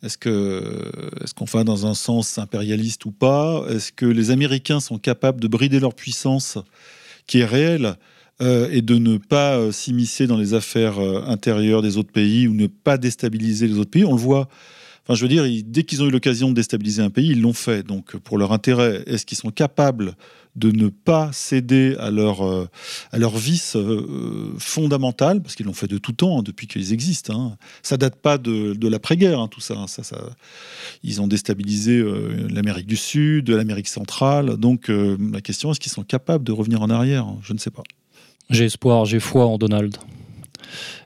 Est-ce que est-ce qu'on va dans un sens impérialiste ou pas? Est-ce que les Américains sont capables de brider leur puissance, qui est réelle, euh, et de ne pas euh, s'immiscer dans les affaires euh, intérieures des autres pays ou ne pas déstabiliser les autres pays On le voit. Enfin, je veux dire, dès qu'ils ont eu l'occasion de déstabiliser un pays, ils l'ont fait. Donc, pour leur intérêt, est-ce qu'ils sont capables de ne pas céder à leur, euh, à leur vice euh, fondamental, parce qu'ils l'ont fait de tout temps, hein, depuis qu'ils existent. Hein. Ça date pas de, de l'après-guerre, hein, tout ça, ça, Ils ont déstabilisé euh, l'Amérique du Sud, l'Amérique centrale. Donc, euh, la question, est-ce qu'ils sont capables de revenir en arrière? Je ne sais pas.
J'ai espoir, j'ai foi en Donald.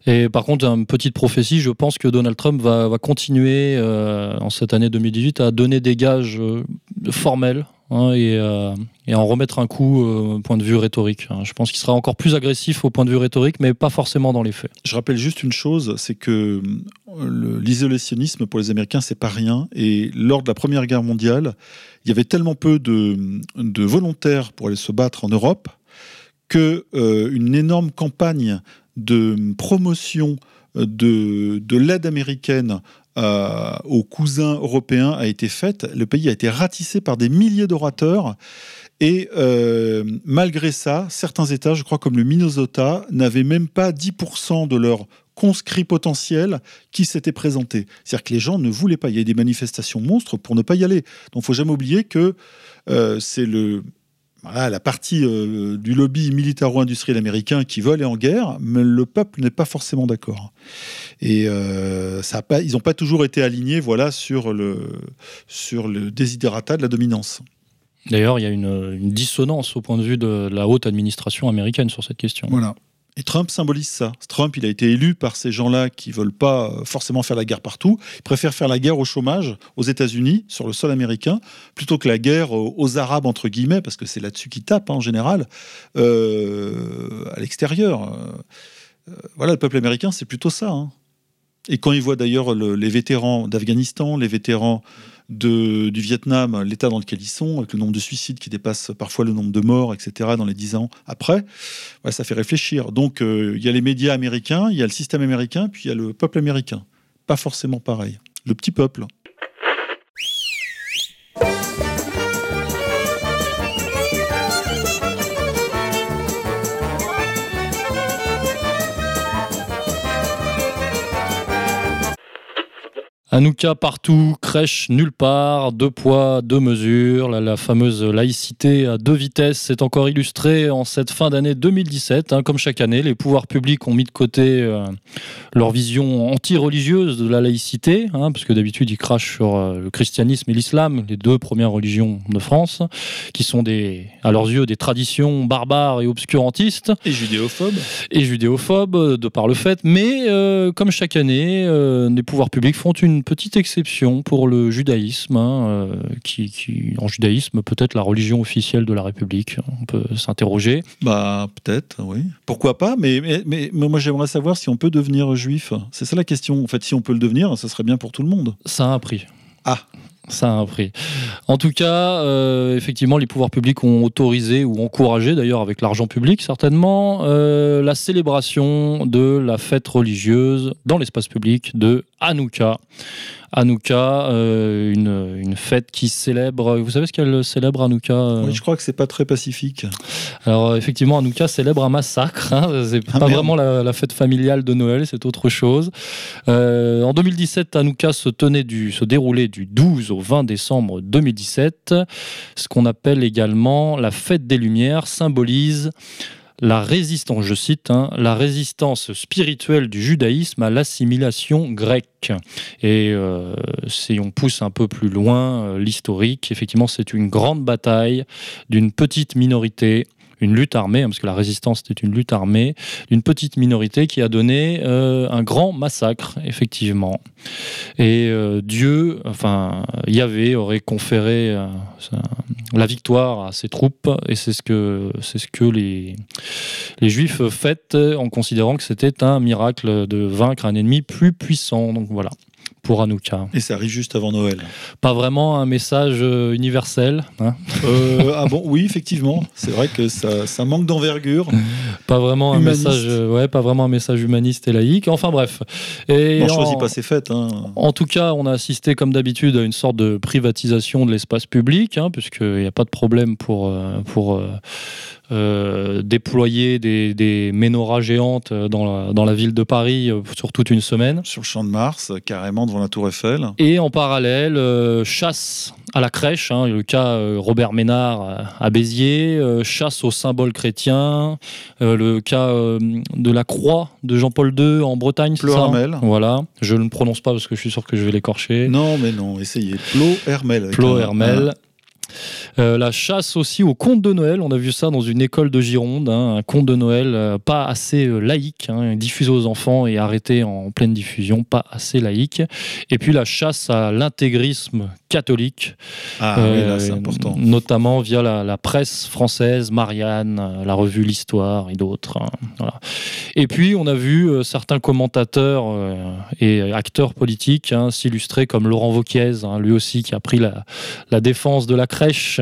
Et par contre, une petite prophétie, je pense que Donald Trump va, continuer euh, en cette année 2018 à donner des gages euh, formels hein, et, euh, en remettre un coup au point de vue rhétorique. Hein. Je pense qu'il sera encore plus agressif au point de vue rhétorique, mais pas forcément dans les faits.
Je rappelle juste une chose, c'est que l'isolationnisme pour les Américains, c'est pas rien. Et lors de la Première Guerre mondiale, il y avait tellement peu de volontaires pour aller se battre en Europe que euh, une énorme campagne de promotion de, de l'aide américaine euh, aux cousins européens a été faite. Le pays a été ratissé par des milliers d'orateurs. Et euh, malgré ça, certains États, je crois comme le Minnesota, n'avaient même pas 10% de leurs conscrits potentiels qui s'étaient présentés. C'est-à-dire que les gens ne voulaient pas. Il y a des manifestations monstres pour ne pas y aller. Donc il faut jamais oublier que euh, c'est le voilà, la partie euh, du lobby militaro-industriel américain qui veut aller en guerre, mais le peuple n'est pas forcément d'accord. Et euh, ça a pas, ils n'ont pas toujours été alignés voilà, sur, le, sur le désiderata de la dominance.
D'ailleurs, il y a une, une dissonance au point de vue de la haute administration américaine sur cette question.
Voilà. Et Trump symbolise ça. Trump, il a été élu par ces gens-là qui veulent pas euh, forcément faire la guerre partout. Ils préfèrent faire la guerre au chômage aux États-Unis, sur le sol américain, plutôt que la guerre aux, aux Arabes, entre guillemets, parce que c'est là-dessus qu'ils tapent hein, en général, euh, à l'extérieur. Euh, voilà, le peuple américain, c'est plutôt ça. hein. Et quand il voit d'ailleurs le- les vétérans d'Afghanistan, les vétérans de- du Vietnam, l'état dans lequel ils sont, avec le nombre de suicides qui dépasse parfois le nombre de morts, etc., dans les dix ans après, ça fait réfléchir. Donc, euh, il y a les médias américains, il y a le système américain, puis il y a le peuple américain. Pas forcément pareil. Le petit peuple.
Hanouka partout, crèche nulle part, deux poids, deux mesures. La, la fameuse laïcité à deux vitesses est encore illustrée en cette fin d'année 2017. hein. comme chaque année, les pouvoirs publics ont mis de côté euh, leur vision anti-religieuse de la laïcité, hein, parce que d'habitude ils crachent sur euh, le christianisme et l'islam, les deux premières religions de France, qui sont des, à leurs yeux des traditions barbares et obscurantistes
Et judéophobe.
et judéophobe euh, de par le fait, mais euh, comme chaque année, les pouvoirs publics font une petite exception pour le judaïsme, hein, euh, qui, qui, en judaïsme, peut-être la religion officielle de la République. On peut s'interroger.
Bah, peut-être, oui. Pourquoi pas mais, mais, mais- mais moi, j'aimerais savoir si on peut devenir juif. C'est ça la question. En fait, si on peut le devenir, ça serait bien pour tout le monde.
Ça a un prix.
Ah.
Ça a un prix. En tout cas, euh, effectivement, les pouvoirs publics ont autorisé ou encouragé, d'ailleurs avec l'argent public certainement, euh, la célébration de la fête religieuse dans l'espace public de Hanouka. Hanouka, euh, une, une fête qui célèbre. Vous savez ce qu'elle célèbre Hanouka euh
Oui, je crois que c'est pas très pacifique.
alors euh, effectivement, Hanouka célèbre un massacre. hein. *laughs* C'est
Ah,
pas
merde.
vraiment la, la fête familiale de Noël, c'est autre chose. Euh, en 2017, Hanouka se tenait du, se déroulait du 12 au 20 décembre 2017. Ce qu'on appelle également la fête des Lumières symbolise la résistance, je cite, hein, la résistance spirituelle du judaïsme à l'assimilation grecque. Et euh, si on pousse un peu plus loin euh, l'historique, effectivement, c'est une grande bataille d'une petite minorité, une lutte armée, hein, parce que la résistance était une lutte armée, d'une petite minorité qui a donné euh, un grand massacre, effectivement. Et euh, Dieu, enfin Yahvé, aurait conféré euh, la victoire à ses troupes, et c'est ce que c'est ce que les les Juifs fêtent en considérant que c'était un miracle de vaincre un ennemi plus puissant. Donc voilà. Pour Hanouka.
Et ça arrive juste avant Noël.
Pas vraiment un message euh, universel, hein.
Euh, ah bon, oui, effectivement. C'est vrai que ça, ça manque d'envergure. *laughs*
pas vraiment un message, euh, ouais, pas vraiment un message humaniste et laïque. Enfin bref. Et
On
en-
choisit pas ses fêtes. Hein.
En tout cas, on a assisté comme d'habitude à une sorte de privatisation de l'espace public, hein, puisqu'il n'y a pas de problème pour, pour euh, déployer des, des menorahs géantes euh, dans la, dans la ville de Paris euh, sur toute une semaine.
Sur le champ de Mars, carrément devant la Tour Eiffel.
Et en parallèle, euh, chasse à la crèche, hein, le cas Robert Ménard à Béziers, euh, chasse aux symboles chrétiens, le cas de la croix de Jean-Paul II en Bretagne, c'est ça
Plohermel.
Voilà, je ne le prononce pas parce que je suis sûr que je vais l'écorcher.
Non, mais non, essayez. Plo Hermel. un-
Hermel. Euh, la chasse aussi au conte de Noël, on a vu ça dans une école de Gironde, hein, un conte de Noël euh, pas assez euh, laïque, hein, diffusé aux enfants et arrêté en pleine diffusion, pas assez laïque. Et puis la chasse à l'intégrisme catholique,
Ah oui, là, c'est important.
notamment via la, la presse française, Marianne, la revue L'Histoire et d'autres. hein, voilà. Et puis on a vu certains commentateurs et acteurs politiques s'illustrer comme Laurent Wauquiez, hein, lui aussi qui a pris la, la défense de la crèche crèche,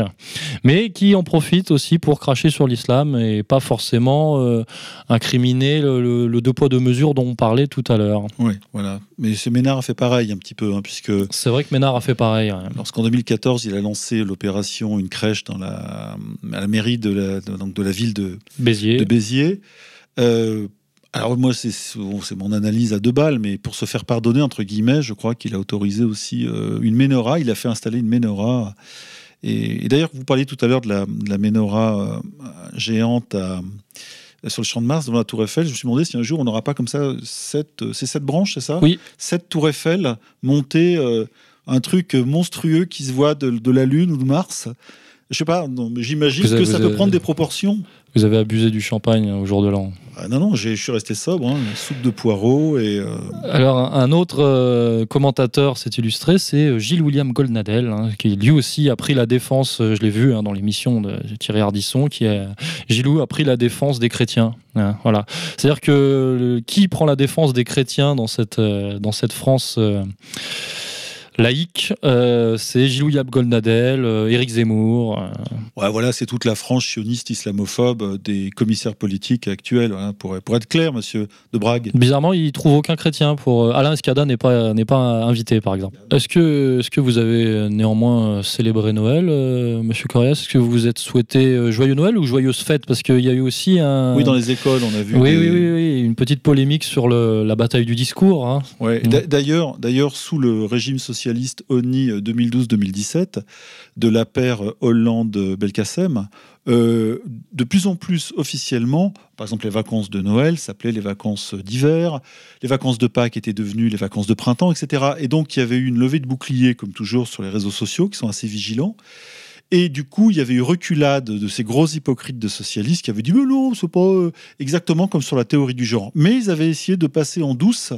mais qui en profite aussi pour cracher sur l'islam et pas forcément euh, incriminer le, le, deux poids deux mesures dont on parlait tout à l'heure.
Oui, voilà. Mais Ménard a fait pareil un petit peu, hein, puisque.
C'est vrai que Ménard a fait pareil.
Lorsqu'en 2014, il a lancé l'opération Une crèche dans la, à la mairie de la, donc de la ville de
Béziers.
De Béziers euh, alors moi, c'est mon analyse à deux balles, mais pour se faire pardonner, entre guillemets, je crois qu'il a autorisé aussi euh, une menorah. Il a fait installer une menorah. Et, d'ailleurs, vous parliez tout à l'heure de la, de menorah euh, géante sur le champ de Mars, devant la Tour Eiffel. Je me suis demandé si un jour on n'aura pas comme ça sept, c'est sept branches, c'est ça?
Oui.
Sept Tours Eiffel montées, un truc monstrueux qui se voit de, de, la Lune ou de Mars. Je sais pas, j'imagine que ça peut prendre des proportions.
Vous avez abusé du champagne au jour de l'an.
Ah non, non, je suis resté sobre, hein, soupe de poireaux et... Euh,
Alors, un autre euh, commentateur s'est illustré, c'est euh, Gilles William Goldnadel, hein, qui lui aussi a pris la défense, je l'ai vu hein, dans l'émission de Thierry Ardisson, qui est, Gilou a pris la défense des chrétiens. voilà. C'est-à-dire que qui prend la défense des chrétiens dans cette, dans cette France laïque, euh, c'est Yab Goldnadel, euh, Éric Zemmour. Euh.
Ouais, voilà, c'est toute la frange sioniste islamophobe des commissaires politiques actuels, pour, pour être clair, monsieur de Brague.
Bizarrement, il trouve aucun chrétien. Pour Alain Escada n'est pas n'est pas invité, par exemple. Est-ce que est-ce que vous avez néanmoins célébré Noël, monsieur Corias Est-ce que vous vous êtes souhaité joyeux Noël ou joyeuse fête? Parce qu'il y a eu aussi un.
Oui, dans les écoles, on a vu.
Oui, oui, oui, une petite polémique sur le, la bataille du discours. Hein.
Ouais. D'ailleurs, d'ailleurs, sous le régime social socialiste ONI 2012-2017 de la paire Hollande-Belkacem, euh, de plus en plus officiellement, par exemple les vacances de Noël s'appelaient les vacances d'hiver, les vacances de Pâques étaient devenues les vacances de printemps, etc. Et donc il y avait eu une levée de boucliers, comme toujours sur les réseaux sociaux, qui sont assez vigilants. Et du coup, il y avait eu reculade de ces gros hypocrites de socialistes qui avaient dit Mais non, c'est pas euh, exactement comme sur la théorie du genre. Mais ils avaient essayé de passer en douce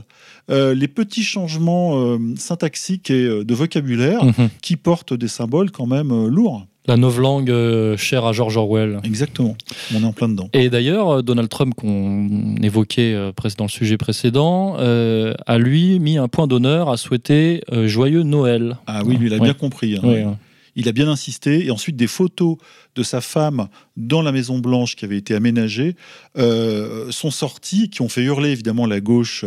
euh, les petits changements euh, syntaxiques et de vocabulaire mhm. qui portent des symboles quand même lourds.
La novlangue chère à George Orwell.
Exactement, on est en plein dedans.
Et d'ailleurs, Donald Trump, qu'on évoquait dans le sujet précédent, a lui mis un point d'honneur à souhaiter joyeux Noël.
Ah oui, lui, il a bien compris. Hein. oui, il a bien insisté. Et ensuite, des photos de sa femme dans la Maison Blanche qui avait été aménagée euh, sont sorties, qui ont fait hurler évidemment la gauche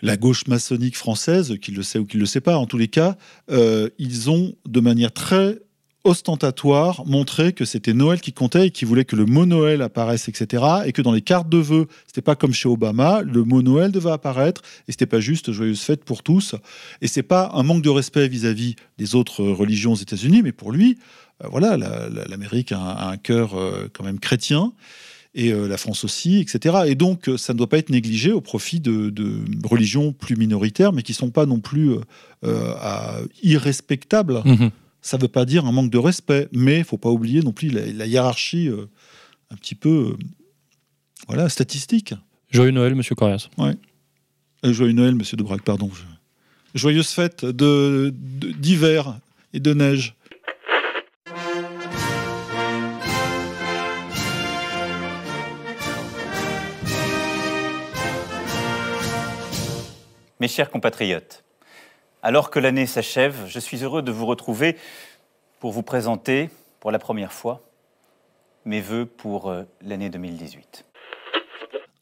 la gauche maçonnique française, qu'il le sait ou qu'il le sait pas, en tous les cas, euh, ils ont de manière très ostentatoire montrer que c'était Noël qui comptait et qui voulait que le mot Noël apparaisse, etc. Et que dans les cartes de vœux, c'était pas comme chez Obama, le mot Noël devait apparaître et c'était pas juste joyeuse fête pour tous. Et c'est pas un manque de respect vis-à-vis des autres religions aux États-Unis, mais pour lui, euh, voilà, l'Amérique a, un cœur euh, quand même chrétien et euh, la France aussi, etc. Et donc, ça ne doit pas être négligé au profit de, religions plus minoritaires, mais qui sont pas non plus irrespectables. Mmh ça ne veut pas dire un manque de respect, mais il ne faut pas oublier non plus la, hiérarchie euh, un petit peu euh, voilà, statistique.
Joyeux Noël, monsieur Corias.
Ouais. Euh, joyeux Noël, monsieur Debrac, pardon. Joyeuse fête d'hiver de, d'hiver et de neige.
Mes chers compatriotes, alors que l'année s'achève, je suis heureux de vous retrouver pour vous présenter pour la première fois mes voeux pour euh, l'année 2018.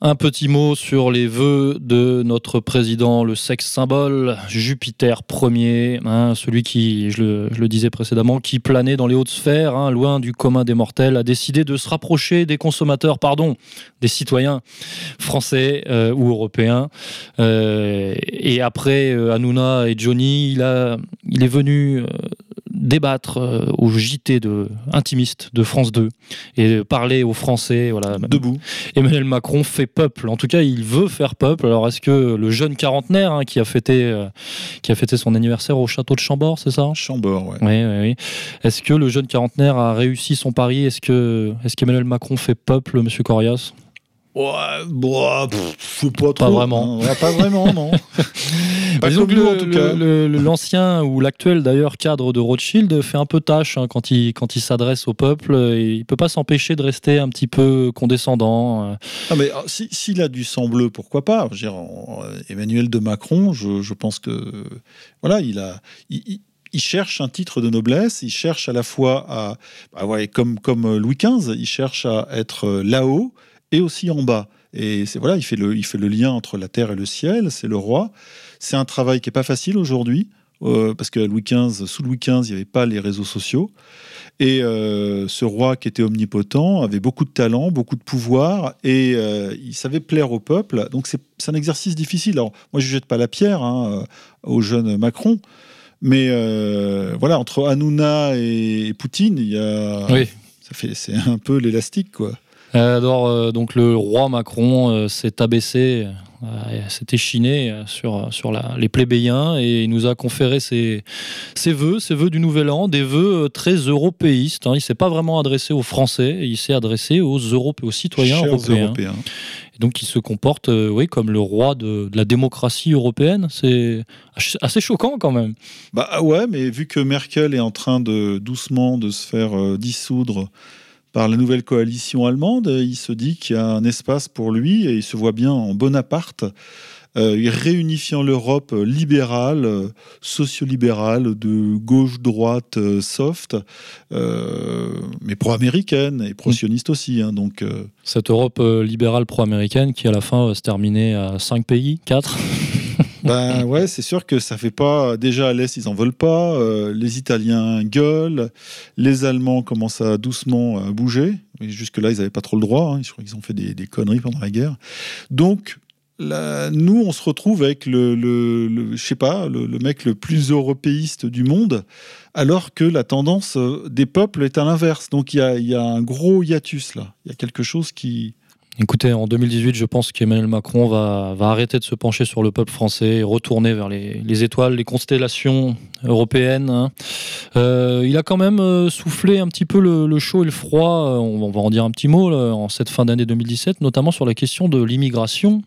Un petit mot sur les vœux de notre président, le sexe symbole, Jupiter Ier, hein, celui qui, je le, disais précédemment, qui planait dans les hautes sphères, hein, loin du commun des mortels, a décidé de se rapprocher des consommateurs, pardon, des citoyens français euh, ou européens. Euh, et après euh, Hanouna et Johnny, il, a, il est venu débattre euh, au JT de intimiste de France 2 et parler aux Français. Voilà.
Debout.
Emmanuel Macron fait peuple. En tout cas, il veut faire peuple. Alors, est-ce que le jeune quarantenaire hein, qui a fêté euh, qui a fêté son anniversaire au château de Chambord, c'est ça?
Chambord, ouais.
Oui, oui, oui. Est-ce que le jeune quarantenaire a réussi son pari? Est-ce que est-ce qu'Emmanuel Macron fait peuple, Monsieur Corias?
Ouais, bah, pas,
pas vraiment.
Hein. pas vraiment, non. *laughs*
pas Disons que l'ancien ou l'actuel d'ailleurs cadre de Rothschild fait un peu tâche hein, quand il quand il s'adresse au peuple. Et il peut pas s'empêcher de rester un petit peu condescendant.
Euh. Ah mais ah, s'il a du sang bleu, pourquoi pas? Emmanuel de Macron, je, je, pense que voilà, il a. il cherche un titre de noblesse, il cherche à la fois à, bah ouais, comme, comme Louis XV, il cherche à être là-haut et aussi en bas. Et c'est voilà, il fait, le, il fait le lien entre la terre et le ciel, c'est le roi. C'est un travail qui n'est pas facile aujourd'hui, euh, parce que Louis XV, sous Louis XV, il n'y avait pas les réseaux sociaux. Et euh, ce roi qui était omnipotent avait beaucoup de talent, beaucoup de pouvoir, et euh, il savait plaire au peuple. Donc c'est un exercice difficile. Alors moi, je ne jette pas la pierre hein, au jeune Macron, mais voilà, entre Hanouna et Poutine, il y a...
Oui.
Ça fait, c'est un peu l'élastique, quoi.
Alors, donc le roi Macron s'est abaissé s'est échiné sur, sur les plébéiens et il nous a conféré ses, ses vœux, ses vœux du Nouvel An, des vœux très européistes. Hein. Il ne s'est pas vraiment adressé aux Français, il s'est adressé aux, aux citoyens européens. Et donc il se comporte euh, oui, comme le roi de, de la démocratie européenne. C'est assez choquant quand même.
Bah ouais, mais vu que Merkel est en train de doucement de se faire euh, dissoudre par la nouvelle coalition allemande. Il se dit qu'il y a un espace pour lui et il se voit bien en Bonaparte, euh, réunifiant l'Europe libérale, euh, sociolibérale, de gauche-droite euh, soft, mais pro-américaine et pro-sioniste aussi. Hein, donc,
Cette Europe libérale pro-américaine qui à la fin va se terminer à 5 pays, 4
Ben *laughs* ouais, c'est sûr que ça fait pas. Déjà à l'Est, ils en veulent pas. Euh, les Italiens gueulent. Les Allemands commencent à doucement à bouger. Mais jusque-là, ils n'avaient pas trop le droit. Hein. Je crois qu'ils ont fait des, conneries pendant la guerre. Donc, nous, on se retrouve avec le, le, je sais pas, le, mec le plus européiste du monde, alors que la tendance euh, des peuples est à l'inverse. Donc, il y a, un gros hiatus là. Il y a quelque chose qui
Écoutez, en 2018, je pense qu'Emmanuel Macron va, arrêter de se pencher sur le peuple français et retourner vers les, étoiles, les constellations européennes. Hein. Euh, il a quand même euh, soufflé un petit peu le, chaud et le froid, euh, on, va en dire un petit mot, en cette fin d'année 2017, notamment sur la question de l'immigration.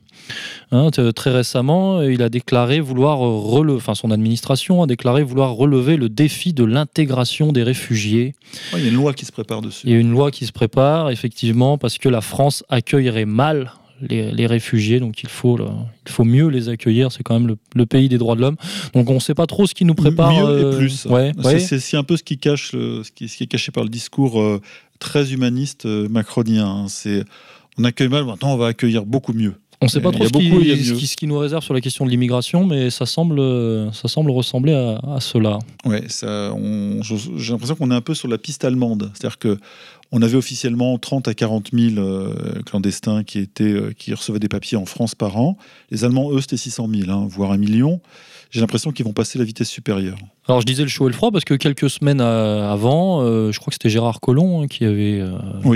Hein, très récemment, il a déclaré vouloir relever, enfin son administration a déclaré vouloir relever le défi de l'intégration des réfugiés.
il y a une loi qui se prépare dessus.
Il y a une loi qui se prépare, effectivement, parce que la France accueillerait mal les, réfugiés, donc il faut, il faut mieux les accueillir. C'est quand même le, pays des droits de l'homme. Donc on ne sait pas trop ce qui nous prépare.
Mieux et euh, plus. Ouais, c'est un peu ce qui cache, ce, qui, est caché par le discours euh, très humaniste euh, macronien. Hein. C'est on accueille mal, maintenant on va accueillir beaucoup mieux.
On ne sait pas trop ce, qui, ce, qui, nous réserve sur la question de l'immigration, mais ça semble, ça semble ressembler à, cela.
Ouais, j'ai l'impression qu'on est un peu sur la piste allemande. C'est-à-dire que on avait officiellement 30 à 40 000 euh, clandestins qui, étaient, euh, qui recevaient des papiers en France par an. Les Allemands, eux, c'était 600 000, hein, voire un million. J'ai l'impression qu'ils vont passer la vitesse supérieure.
Alors je disais le chaud et le froid parce que quelques semaines euh, avant, je crois que c'était Gérard Collomb hein, qui, avait,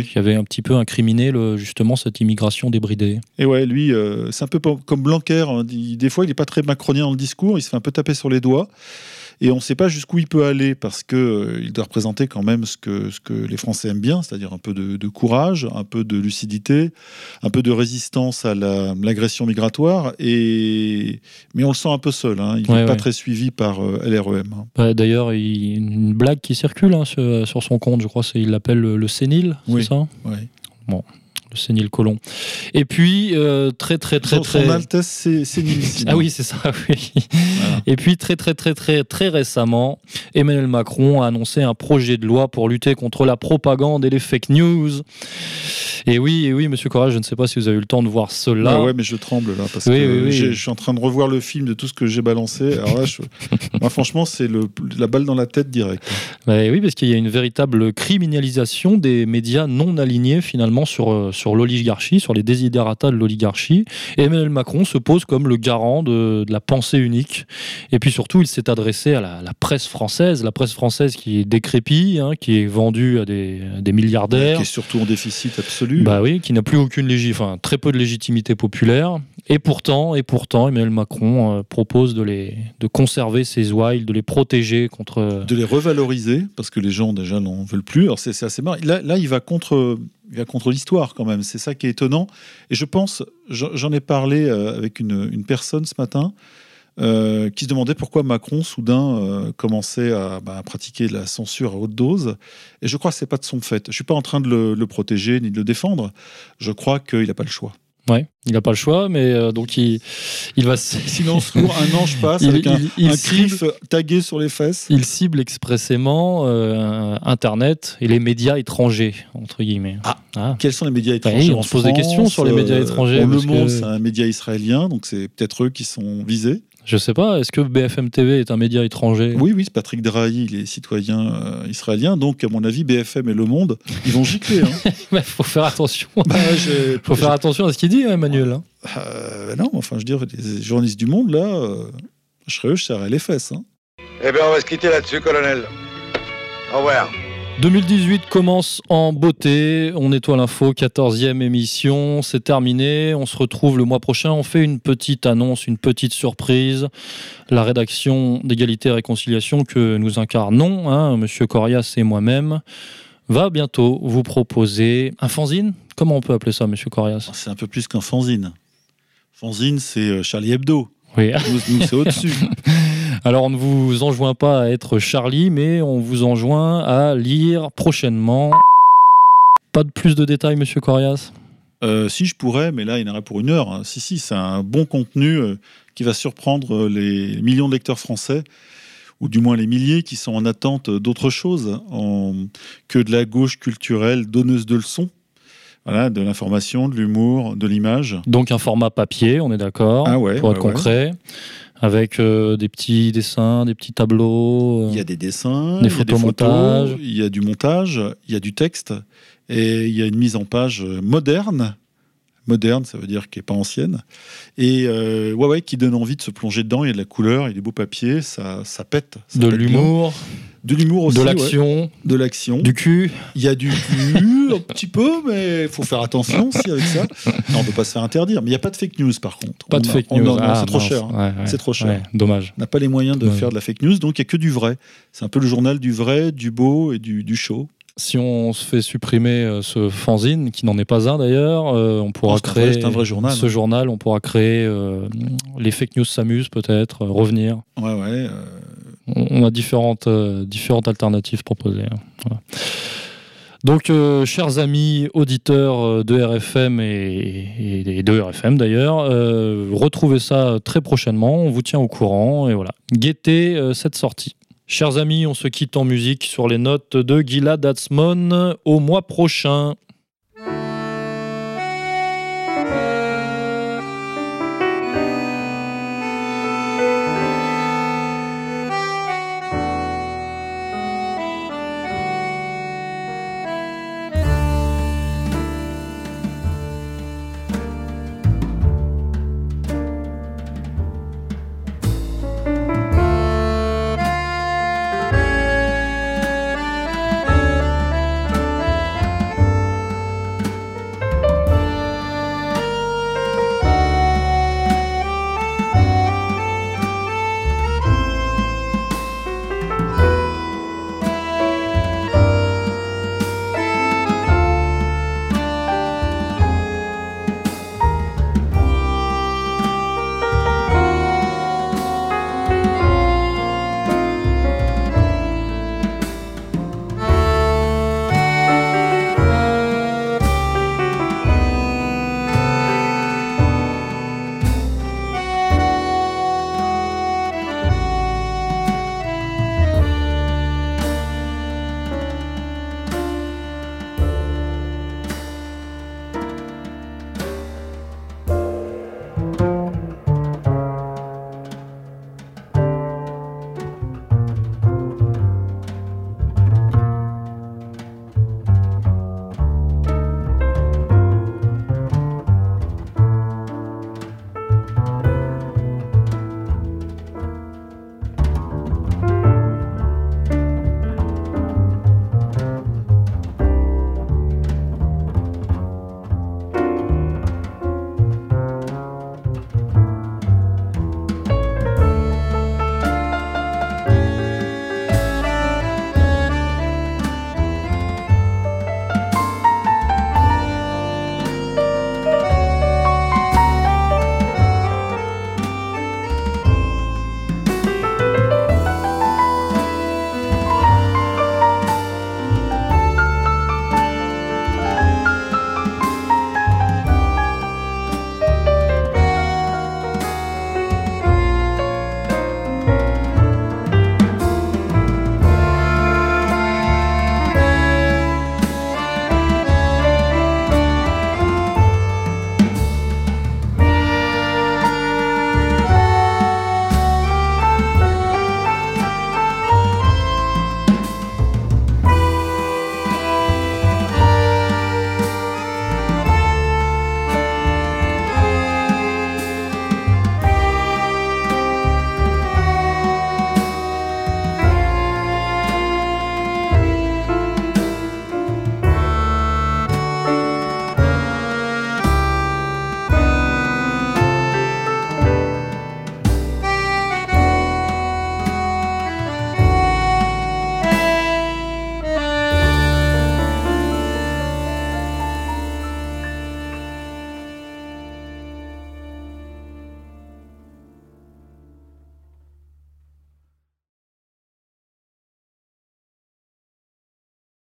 qui avait un petit peu incriminé le, justement cette immigration débridée.
Et ouais, lui, c'est un peu comme Blanquer. Hein, des fois, il n'est pas très macronien dans le discours, il se fait un peu taper sur les doigts et on ne sait pas jusqu'où il peut aller parce que euh, il doit représenter quand même ce que, ce que les Français aiment bien, c'est-à-dire un peu de, courage, un peu de lucidité, un peu de résistance à l'agression migratoire. Et mais on le sent un peu seul. Hein. Il n'est pas très suivi par euh, LREM. Hein.
Bah, d'ailleurs, il une blague qui circule hein, sur, son compte, je crois, il l'appelle le, le sénile, c'est ça?
Oui.
Bon, le le Colon. Et puis, euh, très, très, très, très.
Son Altesse Sénilissime. *laughs*
Ah oui, c'est ça, *laughs* oui. Et puis, très, très, très, très, très récemment, Emmanuel Macron a annoncé un projet de loi pour lutter contre la propagande et les fake news. Et oui, et oui, monsieur Courage, je ne sais pas si vous avez eu le temps de voir cela.
Ouais, ouais mais je tremble là, parce que je suis en train de revoir le film de tout ce que j'ai balancé. Alors là, *laughs* franchement, c'est la balle dans la tête direct.
Bah oui, parce qu'il y a une véritable criminalisation des médias non alignés finalement sur, euh, sur l'oligarchie, sur les désiderata de l'oligarchie. Et Emmanuel Macron se pose comme le garant de, la pensée unique. Et puis surtout, il s'est adressé à la, presse française, la presse française qui est décrépie, hein, qui est vendue à des, des milliardaires.
Qui est surtout en déficit absolu.
Bah oui, qui n'a plus aucune enfin très peu de légitimité populaire. Et pourtant, et pourtant, Emmanuel Macron euh, propose de les, de conserver ces ouailles, de les protéger contre. Euh,
de les revaloriser parce que les gens déjà n'en veulent plus. Alors c'est assez marrant. Là, là, il va contre, il va contre l'histoire quand même. C'est ça qui est étonnant. Et je pense, j'en ai parlé euh, avec une, une personne ce matin. Euh, qui se demandait pourquoi Macron, soudain, euh, commençait bah, à, pratiquer la censure à haute dose. Et je crois que c'est pas de son fait. Je suis pas en train de le, protéger ni de le défendre. Je crois qu'il n'a pas le choix.
Ouais, il n'a pas le choix, mais euh, donc il, il va.
Silence lourd, un ange passe *laughs*
Il-
avec un,
il- il
un
cible-
griffe tagué sur les fesses.
Il cible expressément euh, Internet et les médias étrangers, entre guillemets.
Ah. Quels sont les médias étrangers
on se pose des questions sur les médias étrangers,
le Monde,
que-
c'est un média israélien, donc c'est peut-être eux qui sont visés.
Je sais pas, est-ce que BFM TV est un média étranger?
Oui, oui, c'est Patrick Drahi, il est citoyen euh, israélien, donc à mon avis, BFM et Le Monde, ils vont gicler. Hein.
Il *laughs* faut faire attention.
Bah, *laughs*
faut faire attention à ce qu'il dit, hein, Emmanuel. hein.
Euh, non, enfin, je veux dire, les journalistes du Monde, là, euh, je serais eux, je serrais les fesses. hein.
Eh bien, on va se quitter là-dessus, colonel. Au revoir.
2018 commence en beauté. On nettoie l'info, 14e émission. C'est terminé. On se retrouve le mois prochain. On fait une petite annonce, une petite surprise. La rédaction d'égalité et réconciliation que nous incarnons, hein, Monsieur Corias et moi-même, va bientôt vous proposer un fanzine. Comment on peut appeler ça, Monsieur Corias?
C'est un peu plus qu'un fanzine. Fanzine, c'est euh, Charlie Hebdo.
Oui.
Nous, nous, c'est au-dessus. *laughs*
Alors on ne vous enjoint pas à être Charlie, mais on vous enjoint à lire prochainement. Pas de plus de détails, Monsieur Corias?
Euh, si je pourrais, mais là, il y en aurait pour une heure. hein. Si, si, c'est un bon contenu euh, qui va surprendre euh, les millions de lecteurs français, ou du moins les milliers qui sont en attente d'autre chose en- que de la gauche culturelle donneuse de leçons. Voilà, de l'information, de l'humour, de l'image.
Donc un format papier, on est d'accord,
Ah ouais,
pour être
ouais, ouais.
Avec euh, des petits dessins, des petits tableaux. euh,
Il y a des dessins,
Des
il y a des
photomontages.
photos, il y a du montage, il y a du texte, et il y a une mise en page moderne. Moderne, ça veut dire qui n'est pas ancienne. Et euh, ouais, ouais, qui donne envie de se plonger dedans. Il y a de la couleur, il y a des beaux papiers, ça, ça pète. ça
de l'humour,
De l'humour aussi.
de
ouais.
l'action,
De l'action.
du cul.
Il y a du cul, un petit peu, mais il faut faire attention aussi avec ça. Non, on ne peut pas se faire interdire. Mais il n'y a pas de fake news par contre.
Pas
On
de
a-
fake news.
non,
Ah,
c'est trop cher. hein.
Ouais, ouais,
C'est trop cher.
dommage.
On n'a pas les moyens de faire de la fake news, donc il n'y a que du vrai. C'est un peu le journal du vrai, du beau et du, du chaud.
Si on se fait supprimer euh, ce fanzine, qui n'en est pas un d'ailleurs, euh, on pourra
Oh, vrai-
créer
un vrai journal,
ce
hein.
journal, on pourra créer euh, les fake news s'amusent peut-être, euh, revenir.
Ouais, ouais.
On a différentes, euh, différentes alternatives proposées. hein. Donc, euh, chers amis auditeurs euh, de RFM et, de RFM d'ailleurs, retrouvez ça très prochainement. On vous tient au courant et voilà. Guettez cette sortie. Chers amis, on se quitte en musique sur les notes de Gilad Atzmon. Au mois prochain.